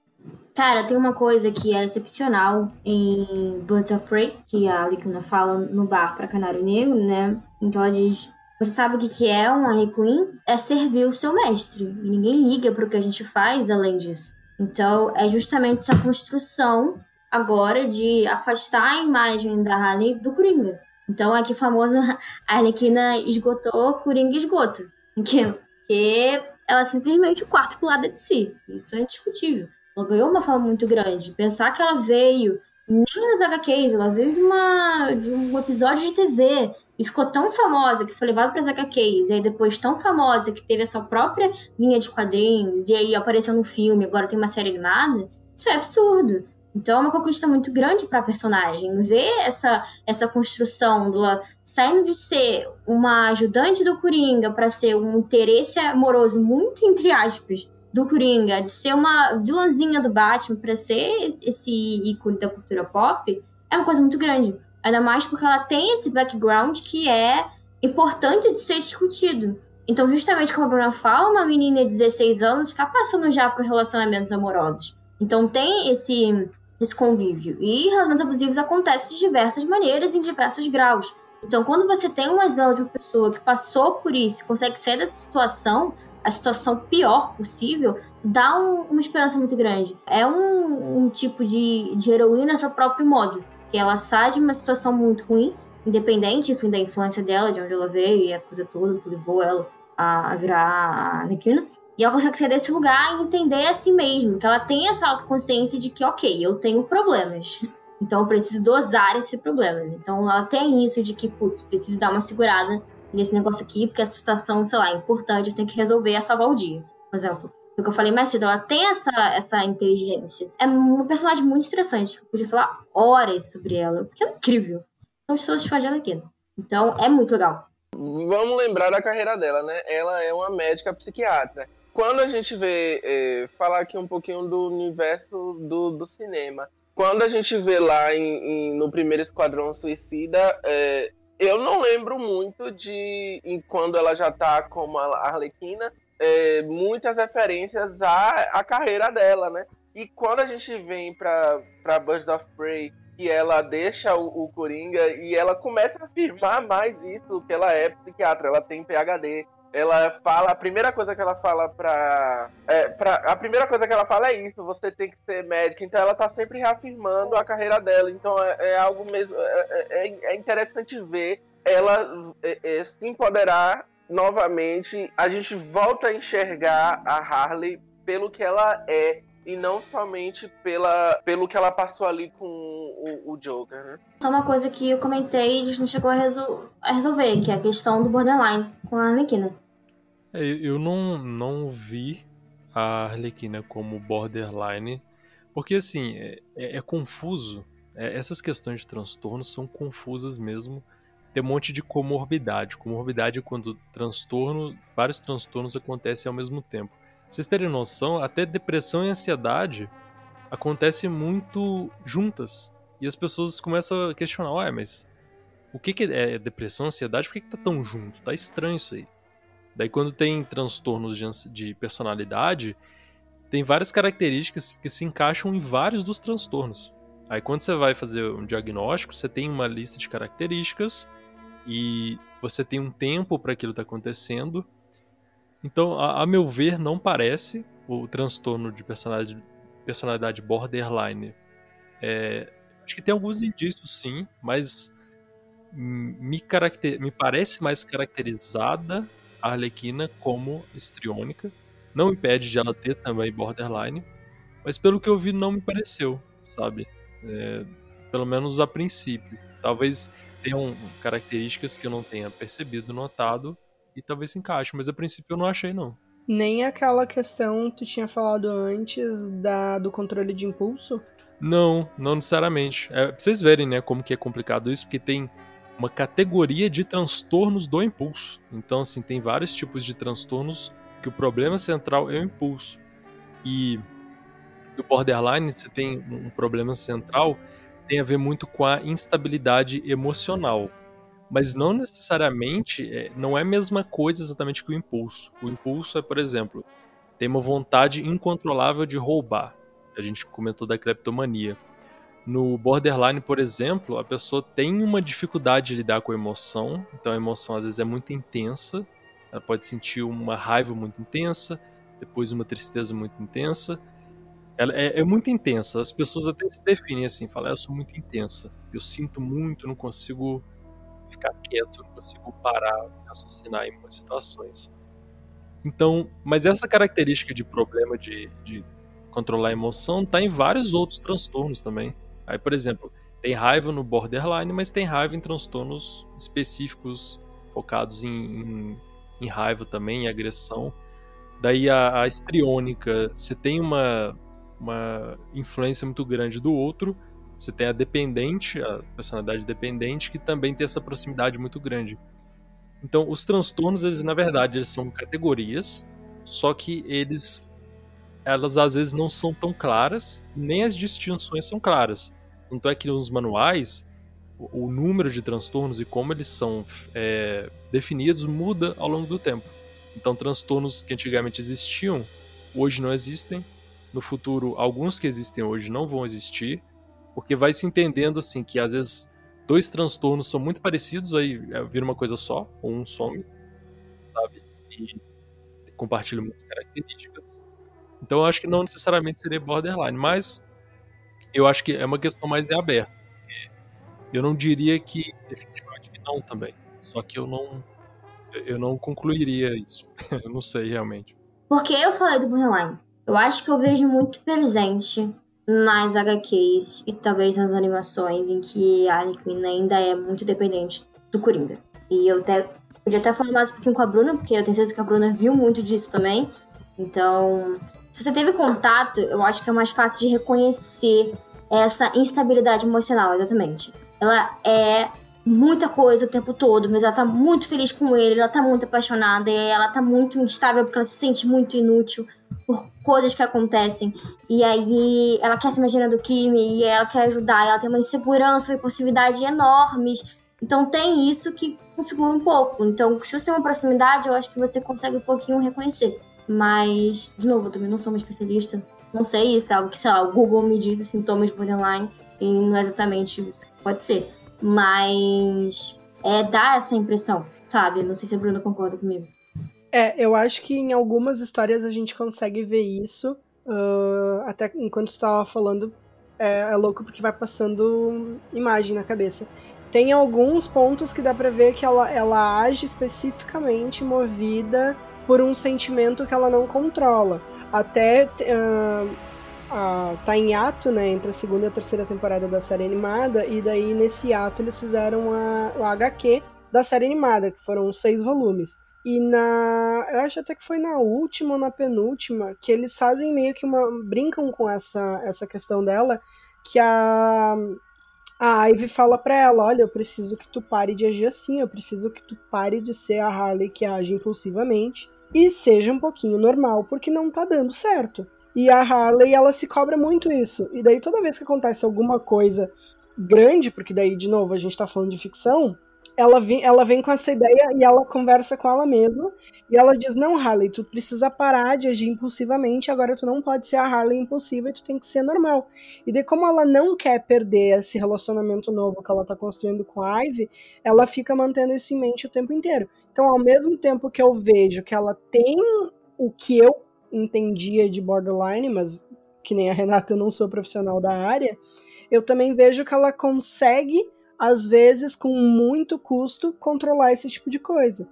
Cara, tem uma coisa que é excepcional em Birds of Prey, que a Alicuna fala no bar para Canário Negro, né? Então ela diz: Você sabe o que é uma Harley Quinn? É servir o seu mestre. E ninguém liga pro que a gente faz além disso. Então é justamente essa construção agora de afastar a imagem da Harley do Coringa. Então, aqui famosa <laughs> a Arlequina esgotou Coringa esgoto. Que, que ela é simplesmente o quarto lado de si. Isso é indiscutível. Ela ganhou uma fama muito grande. Pensar que ela veio nem nas HQs, ela veio de, uma, de um episódio de TV e ficou tão famosa que foi levada para as HQs, e aí depois tão famosa que teve sua própria linha de quadrinhos, e aí apareceu no filme, agora tem uma série animada. Isso é absurdo. Então é uma conquista muito grande para a personagem. Ver essa, essa construção dela saindo de ser uma ajudante do Coringa para ser um interesse amoroso, muito entre aspas, do Coringa, de ser uma vilãzinha do Batman para ser esse ícone da cultura pop, é uma coisa muito grande. Ainda mais porque ela tem esse background que é importante de ser discutido. Então, justamente como a Bruna fala, uma menina de 16 anos está passando já por relacionamentos amorosos. Então tem esse esse convívio. E relacionamentos abusivos acontecem de diversas maneiras em diversos graus. Então, quando você tem um exemplo de uma pessoa que passou por isso, consegue sair dessa situação, a situação pior possível, dá um, uma esperança muito grande. É um, um tipo de, de heroína a seu próprio modo, ela sai de uma situação muito ruim, independente, enfim, da infância dela, de onde ela veio e a coisa toda que levou ela a, virar a Anakin. E ela consegue sair desse lugar e entender a si mesma, que ela tem essa autoconsciência de que, ok, eu tenho problemas. Então eu preciso dosar esses problemas. Então ela tem isso de que, putz, preciso dar uma segurada nesse negócio aqui, porque essa situação, sei lá, é importante, eu tenho que resolver a salvar o dia. Por exemplo, que eu falei mais cedo, ela tem essa, essa inteligência. É uma personagem muito interessante. Eu podia falar horas sobre ela, porque é incrível. São pessoas de fazer aqui. Então é muito legal. Vamos lembrar da carreira dela, né? Ela é uma médica psiquiatra quando a gente vê, é, falar aqui um pouquinho do universo do, do cinema, quando a gente vê lá em, em, no primeiro Esquadrão Suicida, é, eu não lembro muito de quando ela já tá como a Arlequina, é, muitas referências à, à carreira dela, né? E quando a gente vem pra, pra Birds of Prey, que ela deixa o, o Coringa e ela começa a afirmar mais isso, que ela é psiquiatra, ela tem PhD, ela fala, a primeira coisa que ela fala pra, é, pra. A primeira coisa que ela fala é isso, você tem que ser médica. Então ela tá sempre reafirmando a carreira dela. Então é, é algo mesmo. É, é, é, é interessante ver ela é, é, se empoderar novamente, a gente volta a enxergar a Harley pelo que ela é e não somente pela, pelo que ela passou ali com o, o Joker, né? Só uma coisa que eu comentei e a gente não chegou a, resol a resolver, que é a questão do borderline com a Arlequina. É, eu não, não vi a Arlequina como borderline, porque assim, é, é, é confuso. É, essas questões de transtorno são confusas mesmo. Tem um monte de comorbidade. Comorbidade é quando transtorno, vários transtornos acontecem ao mesmo tempo vocês terem noção, até depressão e ansiedade acontecem muito juntas. E as pessoas começam a questionar, ué, mas o que, que é depressão, ansiedade? Por que, que tá tão junto? Tá estranho isso aí. Daí quando tem transtornos de, de personalidade, tem várias características que se encaixam em vários dos transtornos. Aí quando você vai fazer um diagnóstico, você tem uma lista de características e você tem um tempo para aquilo estar tá acontecendo então, a, a, meu ver, não parece o transtorno de personalidade, personalidade borderline. É, acho que tem alguns indícios, sim, mas me, caracter, me parece mais caracterizada a Arlequina como estriônica. Não impede de ela ter também borderline, mas pelo que eu vi, não me pareceu, sabe? É, pelo menos a princípio. Talvez tenham características que eu não tenha percebido, notado, e talvez se encaixe, mas a princípio eu não achei não. Nem aquela questão que tu tinha falado antes da, do controle de impulso? Não, não necessariamente. É, pra vocês verem, né, como que é complicado isso, porque tem uma categoria de transtornos do impulso. Então, assim, tem vários tipos de transtornos que o problema central é o impulso. E do borderline, você tem um problema central, tem a ver muito com a instabilidade emocional mas não necessariamente, é, não é a mesma coisa exatamente que o impulso. O impulso é, por exemplo, ter uma vontade incontrolável de roubar. A gente comentou da cleptomania. No borderline, por exemplo, a pessoa tem uma dificuldade de lidar com a emoção, então a emoção às vezes é muito intensa, ela pode sentir uma raiva muito intensa, depois uma tristeza muito intensa. Ela é, é muito intensa, as pessoas até se definem assim, falam, ah, eu sou muito intensa, eu sinto muito, não consigo ficar quieto, não consigo parar, raciocinar em muitas situações. Então, mas essa característica de problema de, de controlar a emoção está em vários outros transtornos também. Aí, por exemplo, tem raiva no borderline, mas tem raiva em transtornos específicos focados em, em, em raiva também, em agressão. Daí a, a estriônica, você tem uma, uma influência muito grande do outro, você tem a dependente, a personalidade dependente, que também tem essa proximidade muito grande. Então, os transtornos, eles na verdade, eles são categorias, só que eles elas às vezes não são tão claras, nem as distinções são claras. Tanto é que nos manuais, o, o número de transtornos e como eles são é, definidos muda ao longo do tempo. Então, transtornos que antigamente existiam, hoje não existem. No futuro, alguns que existem hoje não vão existir porque vai se entendendo assim que às vezes dois transtornos são muito parecidos, aí é, vira uma coisa só, ou um some, sabe? E compartilham muitas características. Então eu acho que não necessariamente seria borderline, mas eu acho que é uma questão mais aberta. Eu não diria que definitivamente não também. Só que eu não eu não concluiria isso. <laughs> eu não sei realmente. Por que eu falei do borderline? Eu acho que eu vejo muito presente nas HQs e talvez nas animações em que a Harley ainda é muito dependente do Coringa. E eu até podia até falar mais um pouquinho com a Bruna, porque eu tenho certeza que a Bruna viu muito disso também. Então, se você teve contato, eu acho que é mais fácil de reconhecer essa instabilidade emocional, exatamente. Ela é muita coisa o tempo todo, mas ela tá muito feliz com ele, ela tá muito apaixonada, e ela tá muito instável porque ela se sente muito inútil por coisas que acontecem. E aí ela quer se imaginar do crime e ela quer ajudar, ela tem uma insegurança, uma impulsividade enormes. Então tem isso que configura um pouco. Então, se você tem uma proximidade, eu acho que você consegue um pouquinho reconhecer. Mas, de novo, eu também não sou uma especialista. Não sei isso, é algo que, sei lá, o Google me diz sintomas de borderline e não é exatamente isso que pode ser. Mas é dá essa impressão, sabe? Não sei se a Bruna concorda comigo. É, eu acho que em algumas histórias a gente consegue ver isso. Uh, até enquanto tu tava falando, é, é, louco porque vai passando imagem na cabeça. tem alguns pontos que dá pra ver que ela, ela age especificamente movida por um sentimento que ela não controla. Até uh, uh, tá em ato, né, entre a segunda e a terceira temporada da série animada, e daí nesse ato eles fizeram a, o HQ da série animada, que foram seis volumes. E na. Eu acho até que foi na última ou na penúltima que eles fazem meio que uma. brincam com essa, essa questão dela, que a. A Ivy fala pra ela: Olha, eu preciso que tu pare de agir assim, eu preciso que tu pare de ser a Harley que age impulsivamente e seja um pouquinho normal, porque não tá dando certo. E a Harley, ela se cobra muito isso. E daí toda vez que acontece alguma coisa grande, porque daí, de novo, a gente tá falando de ficção, ela vem, ela vem com essa ideia e ela conversa com ela mesma. E ela diz: Não, Harley, tu precisa parar de agir impulsivamente. Agora tu não pode ser a Harley impulsiva tu tem que ser normal. E de como ela não quer perder esse relacionamento novo que ela tá construindo com a Ivy, ela fica mantendo isso em mente o tempo inteiro. Então, ao mesmo tempo que eu vejo que ela tem o que eu entendia de borderline, mas que nem a Renata, eu não sou profissional da área, eu também vejo que ela consegue às vezes, com muito custo, controlar esse tipo de coisa.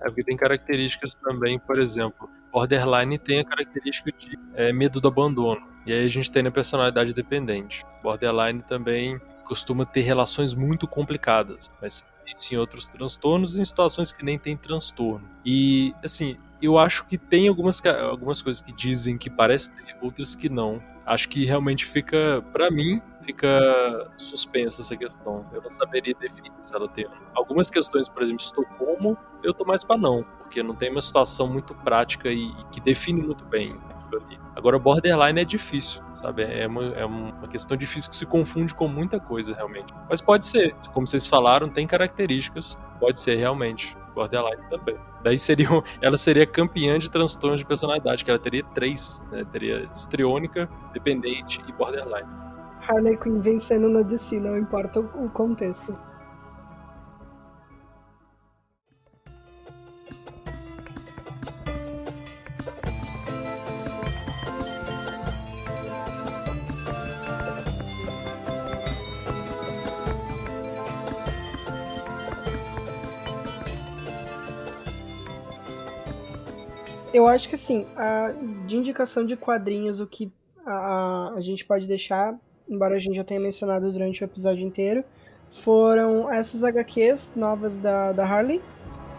É porque tem características também, por exemplo, Borderline tem a característica de é, medo do abandono. E aí a gente tem a personalidade dependente. Borderline também costuma ter relações muito complicadas, mas em outros transtornos em situações que nem tem transtorno. E, assim, eu acho que tem algumas, algumas coisas que dizem que parece ter, outras que não. Acho que realmente fica, para mim, fica suspensa essa questão. Eu não saberia definir se ela tem. Algumas questões, por exemplo, Estocolmo, eu tô mais para não, porque não tem uma situação muito prática e, e que define muito bem aquilo ali. Agora, borderline é difícil, sabe? É uma, é uma questão difícil que se confunde com muita coisa, realmente. Mas pode ser, como vocês falaram, tem características, pode ser realmente. Borderline também. Daí seria, ela seria campeã de transtornos de personalidade, que ela teria três, né? Teria estriônica, dependente e borderline. Harley Quinn vencendo na DC, não importa o contexto. Eu acho que assim, a, de indicação de quadrinhos, o que a, a gente pode deixar embora a gente já tenha mencionado durante o episódio inteiro, foram essas HQs novas da, da Harley.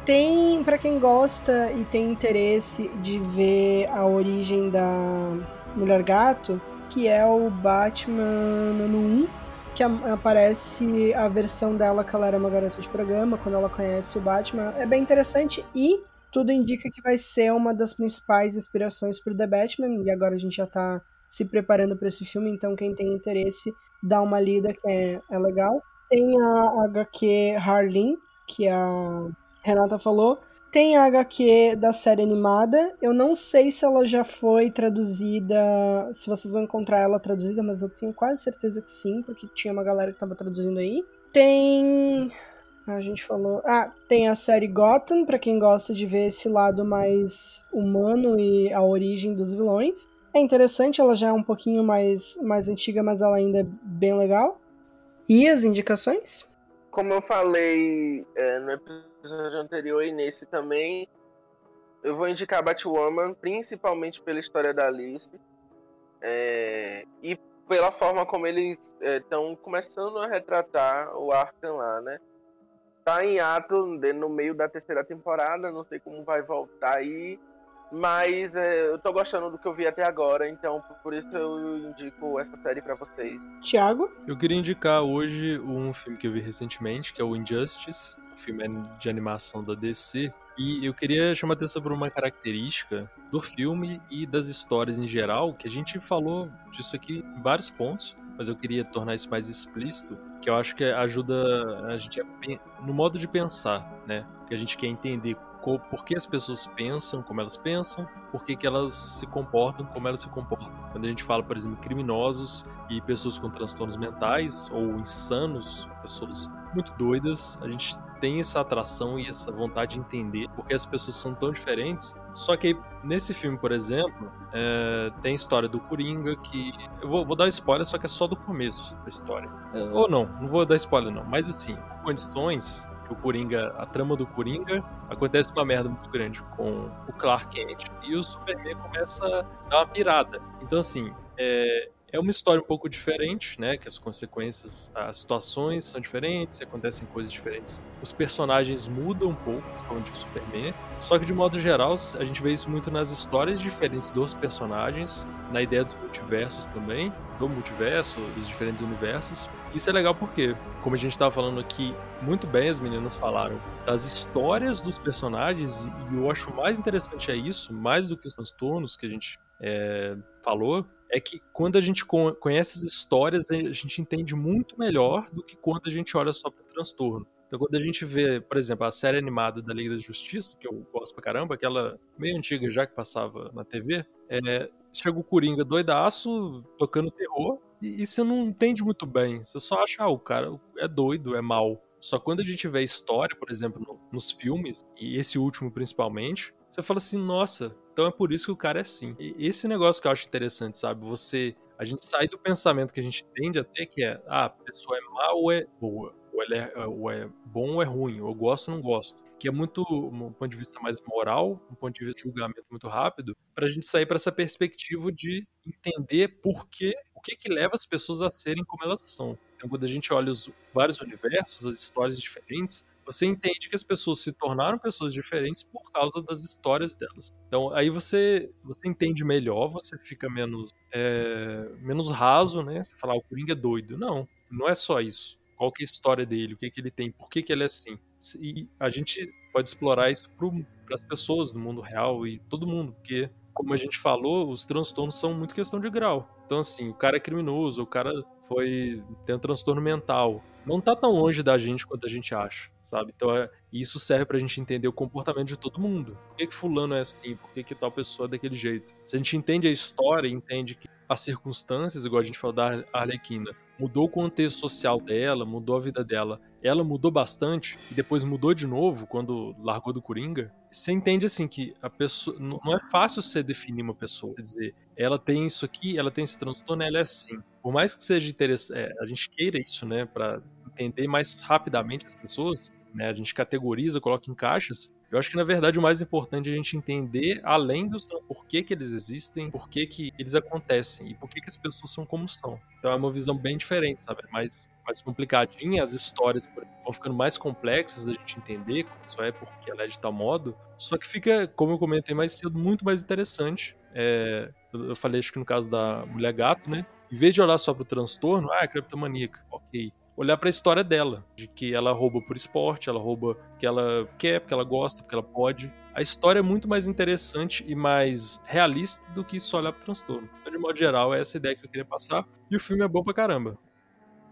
Tem, para quem gosta e tem interesse de ver a origem da Mulher Gato, que é o Batman ano 1, que aparece a versão dela que ela era uma garota de programa, quando ela conhece o Batman. É bem interessante e tudo indica que vai ser uma das principais inspirações para o The Batman, e agora a gente já tá se preparando para esse filme, então quem tem interesse, dá uma lida que é, é legal. Tem a HQ Harleen, que a Renata falou. Tem a HQ da série animada. Eu não sei se ela já foi traduzida, se vocês vão encontrar ela traduzida, mas eu tenho quase certeza que sim, porque tinha uma galera que estava traduzindo aí. Tem a gente falou. Ah, tem a série Gotham, para quem gosta de ver esse lado mais humano e a origem dos vilões. É interessante, ela já é um pouquinho mais, mais antiga, mas ela ainda é bem legal. E as indicações? Como eu falei é, no episódio anterior e nesse também, eu vou indicar Batwoman, principalmente pela história da Alice. É, e pela forma como eles estão é, começando a retratar o Arkham lá, né? Tá em ato no meio da terceira temporada, não sei como vai voltar aí. Mas é, eu tô gostando do que eu vi até agora, então por isso eu indico essa série para vocês. Tiago? Eu queria indicar hoje um filme que eu vi recentemente, que é o Injustice, um filme de animação da DC. E eu queria chamar a atenção por uma característica do filme e das histórias em geral, que a gente falou disso aqui em vários pontos, mas eu queria tornar isso mais explícito, que eu acho que ajuda a gente a, no modo de pensar, né? Que a gente quer entender por que as pessoas pensam como elas pensam, por que, que elas se comportam como elas se comportam. Quando a gente fala, por exemplo, criminosos e pessoas com transtornos mentais ou insanos, pessoas muito doidas, a gente tem essa atração e essa vontade de entender porque as pessoas são tão diferentes. Só que nesse filme, por exemplo, é, tem a história do Coringa que. Eu vou, vou, dar spoiler, só que é só do começo da história. É, ou não, não vou dar spoiler, não. Mas assim, condições que o Coringa, a trama do Coringa, acontece uma merda muito grande com o Clark Kent e o Superman começa a dar uma pirada. Então, assim, é, é uma história um pouco diferente, né? Que as consequências, as situações são diferentes, acontecem coisas diferentes. Os personagens mudam um pouco, principalmente o Superman. Só que de modo geral, a gente vê isso muito nas histórias diferentes dos personagens, na ideia dos multiversos também, do multiverso, dos diferentes universos. Isso é legal porque, como a gente estava falando aqui, muito bem as meninas falaram das histórias dos personagens, e eu acho mais interessante é isso, mais do que os transtornos que a gente é, falou, é que quando a gente conhece as histórias, a gente entende muito melhor do que quando a gente olha só para o transtorno. Então, quando a gente vê, por exemplo, a série animada da Liga da Justiça, que eu gosto pra caramba, aquela meio antiga já que passava na TV, é, chega o Coringa doidaço, tocando terror, e, e, você não entende muito bem. Você só acha, ah, o cara é doido, é mal. Só quando a gente vê a história, por exemplo, no, nos filmes, e esse último principalmente, você fala assim, nossa, então é por isso que o cara é assim. E esse negócio que eu acho interessante, sabe? Você. A gente sai do pensamento que a gente tende até que é, ah, a pessoa é má ou é boa. Ou, ela é, ou é bom ou é ruim. Ou eu gosto ou não gosto. Que é muito, um ponto de vista mais moral, um ponto de vista de julgamento muito rápido, para a gente sair para essa perspectiva de entender por que, o que que leva as pessoas a serem como elas são. Então, quando a gente olha os vários universos, as histórias diferentes, você entende que as pessoas se tornaram pessoas diferentes por causa das histórias delas. Então aí você você entende melhor, você fica menos é, menos raso, né? Você fala, ah, o Coringa é doido. Não, não é só isso. Qual que é a história dele? O que, que ele tem? Por que, que ele é assim? E a gente pode explorar isso para as pessoas do mundo real e todo mundo, porque como a gente falou, os transtornos são muito questão de grau. Então, assim, o cara é criminoso, o cara foi tem um transtorno mental. Não tá tão longe da gente quanto a gente acha, sabe? Então, é, isso serve pra gente entender o comportamento de todo mundo. Por que, que fulano é assim? Por que, que tal pessoa é daquele jeito? Se a gente entende a história, entende que as circunstâncias, igual a gente falou da Arlequina, mudou o contexto social dela, mudou a vida dela. Ela mudou bastante e depois mudou de novo quando largou do Coringa. Você entende assim que a pessoa não é fácil você definir uma pessoa, quer dizer, ela tem isso aqui, ela tem esse transtorno, ela é assim. Por mais que seja interessante, é, a gente queira isso, né, para entender mais rapidamente as pessoas, né, a gente categoriza, coloca em caixas, eu acho que, na verdade, o mais importante é a gente entender, além dos por que, que eles existem, por que, que eles acontecem e por que, que as pessoas são como são. Então é uma visão bem diferente, sabe? Mais, mais complicadinha, as histórias vão ficando mais complexas da gente entender, só é porque ela é de tal modo. Só que fica, como eu comentei mais cedo, muito mais interessante. É, eu falei, acho que no caso da mulher gato, né? Em vez de olhar só pro transtorno, ah, é criptomaníaca, ok olhar para a história dela, de que ela rouba por esporte, ela rouba porque ela quer, porque ela gosta, porque ela pode. A história é muito mais interessante e mais realista do que só olhar pro transtorno. Então, de modo geral, é essa ideia que eu queria passar. E o filme é bom pra caramba.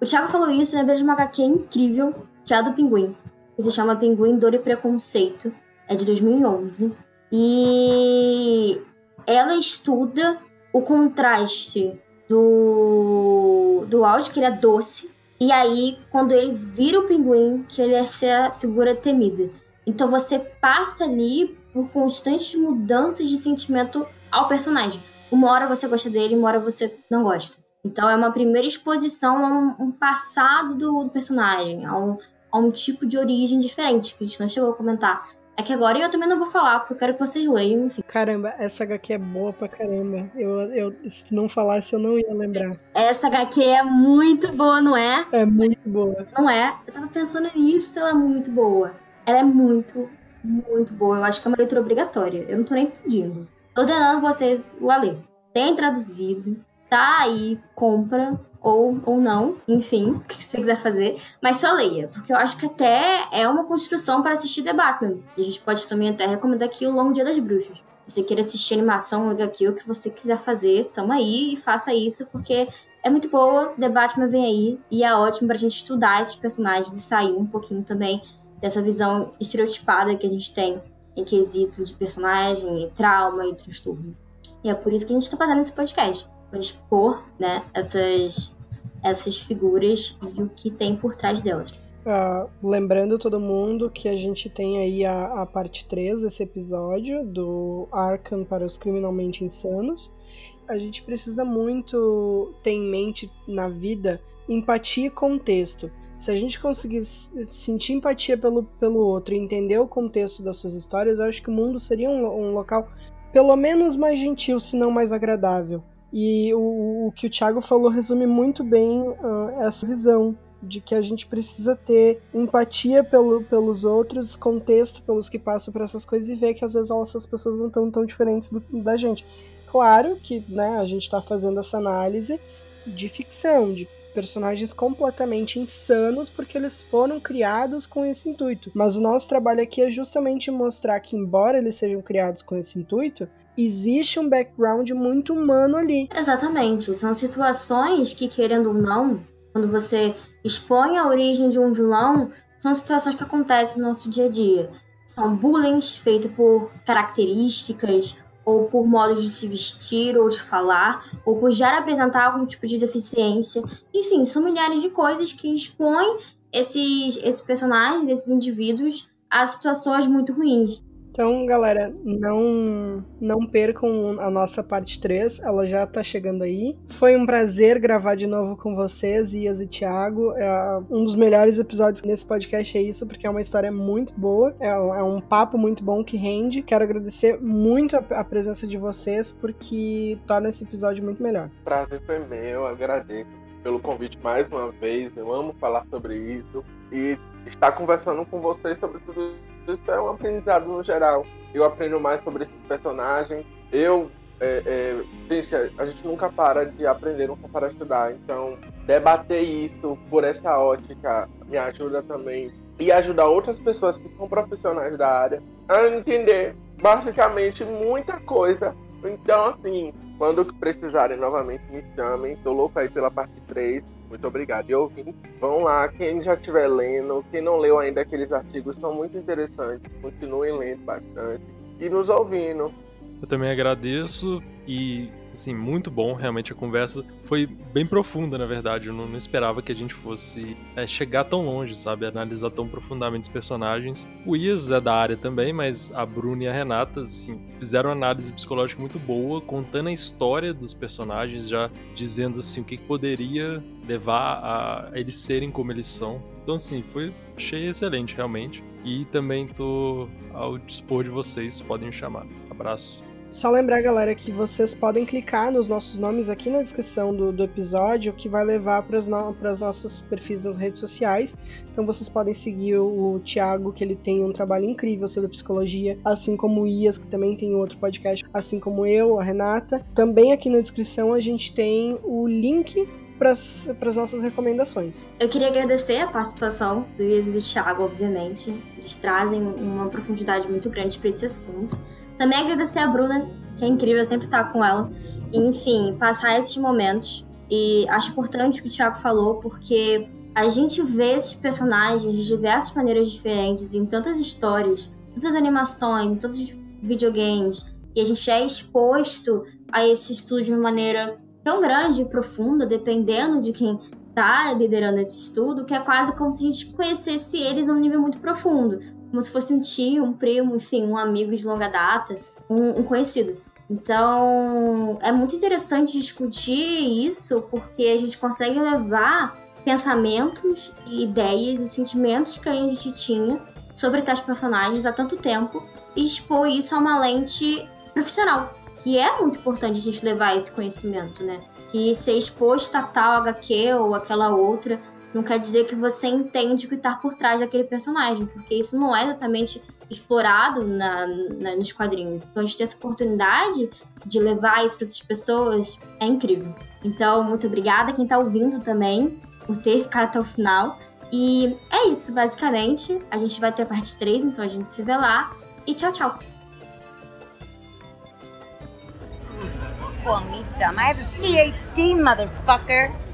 O Thiago falou isso, né? Vejo uma HQ incrível, que é a do Pinguim. Que se chama Pinguim, Dor e Preconceito. É de 2011. E ela estuda o contraste do, do áudio, que ele é doce, e aí, quando ele vira o pinguim, que ele é a figura temida. Então você passa ali por constantes mudanças de sentimento ao personagem. Uma hora você gosta dele, uma hora você não gosta. Então é uma primeira exposição a um, um passado do, do personagem, a um, a um, tipo de origem diferente, que a gente não chegou a comentar. É que agora eu também não vou falar, porque eu quero que vocês leiam, enfim. Caramba, essa HQ é boa pra caramba. Eu, eu, se não falasse, eu não ia lembrar. Essa HQ é muito boa, não é? É muito boa. Não é? Eu tava pensando nisso, ela é muito boa. Ela é muito, muito boa. Eu acho que é uma leitura obrigatória. Eu não tô nem pedindo. Tô ordenando vocês o a ler. Tem traduzido, tá aí, compra ou, ou não, enfim, o que você quiser fazer, mas só leia, porque eu acho que até é uma construção para assistir The Batman. E a gente pode também até recomendar aqui o Longo Dia das Bruxas. Se você queira assistir animação, liga aqui o que você quiser fazer, tamo aí e faça isso, porque é muito boa, The Batman vem aí, e é ótimo pra gente estudar esses personagens e sair um pouquinho também dessa visão estereotipada que a gente tem em quesito de personagem, trauma e transtorno. E é por isso que a gente tá fazendo esse podcast expor né, essas, essas figuras e o que tem por trás delas. Uh, lembrando todo mundo que a gente tem aí a, a parte 3 desse episódio do Arkham para os criminalmente insanos. A gente precisa muito ter em mente na vida empatia e contexto. Se a gente conseguir sentir empatia pelo, pelo outro e entender o contexto das suas histórias, eu acho que o mundo seria um, um local pelo menos mais gentil, se não mais agradável. E o, o, que o Thiago falou resume muito bem uh, essa visão de que a gente precisa ter empatia pelo, pelos outros, contexto pelos que passam por essas coisas e ver que às vezes essas pessoas não estão tão diferentes do, da gente. Claro que né, a gente está fazendo essa análise de ficção, de personagens completamente insanos porque eles foram criados com esse intuito. Mas o nosso trabalho aqui é justamente mostrar que, embora eles sejam criados com esse intuito, existe um background muito humano ali. Exatamente. São situações que, querendo ou não, quando você expõe a origem de um vilão, são situações que acontecem no nosso dia a dia. São bullying feitos por características ou por modos de se vestir ou de falar, ou por já apresentar algum tipo de deficiência. Enfim, são milhares de coisas que expõem esses, esses personagens, esses indivíduos, a situações muito ruins. Então, galera, não não percam a nossa parte 3, ela já tá chegando aí. Foi um prazer gravar de novo com vocês, Ias e Thiago. É um dos melhores episódios nesse podcast é isso, porque é uma história muito boa, é, é um papo muito bom que rende. Quero agradecer muito a, a, presença de vocês, porque torna esse episódio muito melhor. Prazer foi meu, agradeço pelo convite mais uma vez. Eu amo falar sobre isso e estar conversando com vocês sobre tudo isso é um aprendizado no geral. Eu aprendo mais sobre esses personagens. Eu, é, é, gente, a gente nunca para de aprender, nunca para estudar. Então, debater isso por essa ótica me ajuda também e ajudar outras pessoas que são profissionais da área a entender basicamente muita coisa. Então, assim, quando precisarem novamente me chamem. Tô louco aí pela parte 3 muito obrigado. E ouvintes, vão lá, quem já estiver lendo, quem não leu ainda aqueles artigos são muito interessantes, continuem lendo bastante e nos ouvindo. Eu também agradeço e, assim, muito bom. Realmente a conversa foi bem profunda, na verdade. Eu não, não esperava que a gente fosse é, chegar tão longe, sabe? Analisar tão profundamente os personagens. O Ias é da área também, mas a Bruna e a Renata, assim, fizeram uma análise psicológica muito boa, contando a história dos personagens, já dizendo, assim, o que poderia levar a eles serem como eles são. Então, assim, foi achei excelente, realmente. E também tô ao dispor de vocês, podem me chamar. Abraço. Só lembrar, galera, que vocês podem clicar nos nossos nomes aqui na descrição do, do episódio, que vai levar para os no, nossos perfis nas redes sociais. Então vocês podem seguir o, o Thiago, que ele tem um trabalho incrível sobre psicologia, assim como o Ias, que também tem outro podcast, assim como eu, a Renata. Também aqui na descrição a gente tem o link para as nossas recomendações. Eu queria agradecer a participação do Ias e do Thiago, obviamente. Eles trazem uma profundidade muito grande para esse assunto. Também agradecer a Bruna, que é incrível, sempre estar tá com ela. E, enfim, passar esses momentos. E acho importante o que o Thiago falou, porque a gente vê esses personagens de diversas maneiras diferentes, em tantas histórias, tantas animações, em tantos videogames, e a gente é exposto a esse estudo de uma maneira tão grande e profunda, dependendo de quem está liderando esse estudo, que é quase como se a gente conhecesse eles a um nível muito profundo como se fosse um tio, um primo, enfim, um amigo de longa data, um, um conhecido. Então, é muito interessante discutir isso porque a gente consegue levar pensamentos e ideias e sentimentos que a gente tinha sobre tais personagens há tanto tempo e expor isso a uma lente profissional. Que é muito importante a gente levar esse conhecimento, né? Que ser exposto a tal HQ ou aquela outra não quer dizer que você entende o que está por trás daquele personagem, porque isso não é exatamente explorado na, na, nos quadrinhos. Então a gente ter essa oportunidade de levar isso para outras pessoas é incrível. Então, muito obrigada quem está ouvindo também por ter ficado até o final. E é isso, basicamente. A gente vai ter a parte 3, então a gente se vê lá. E tchau, tchau. Dumb. I have a PhD, motherfucker.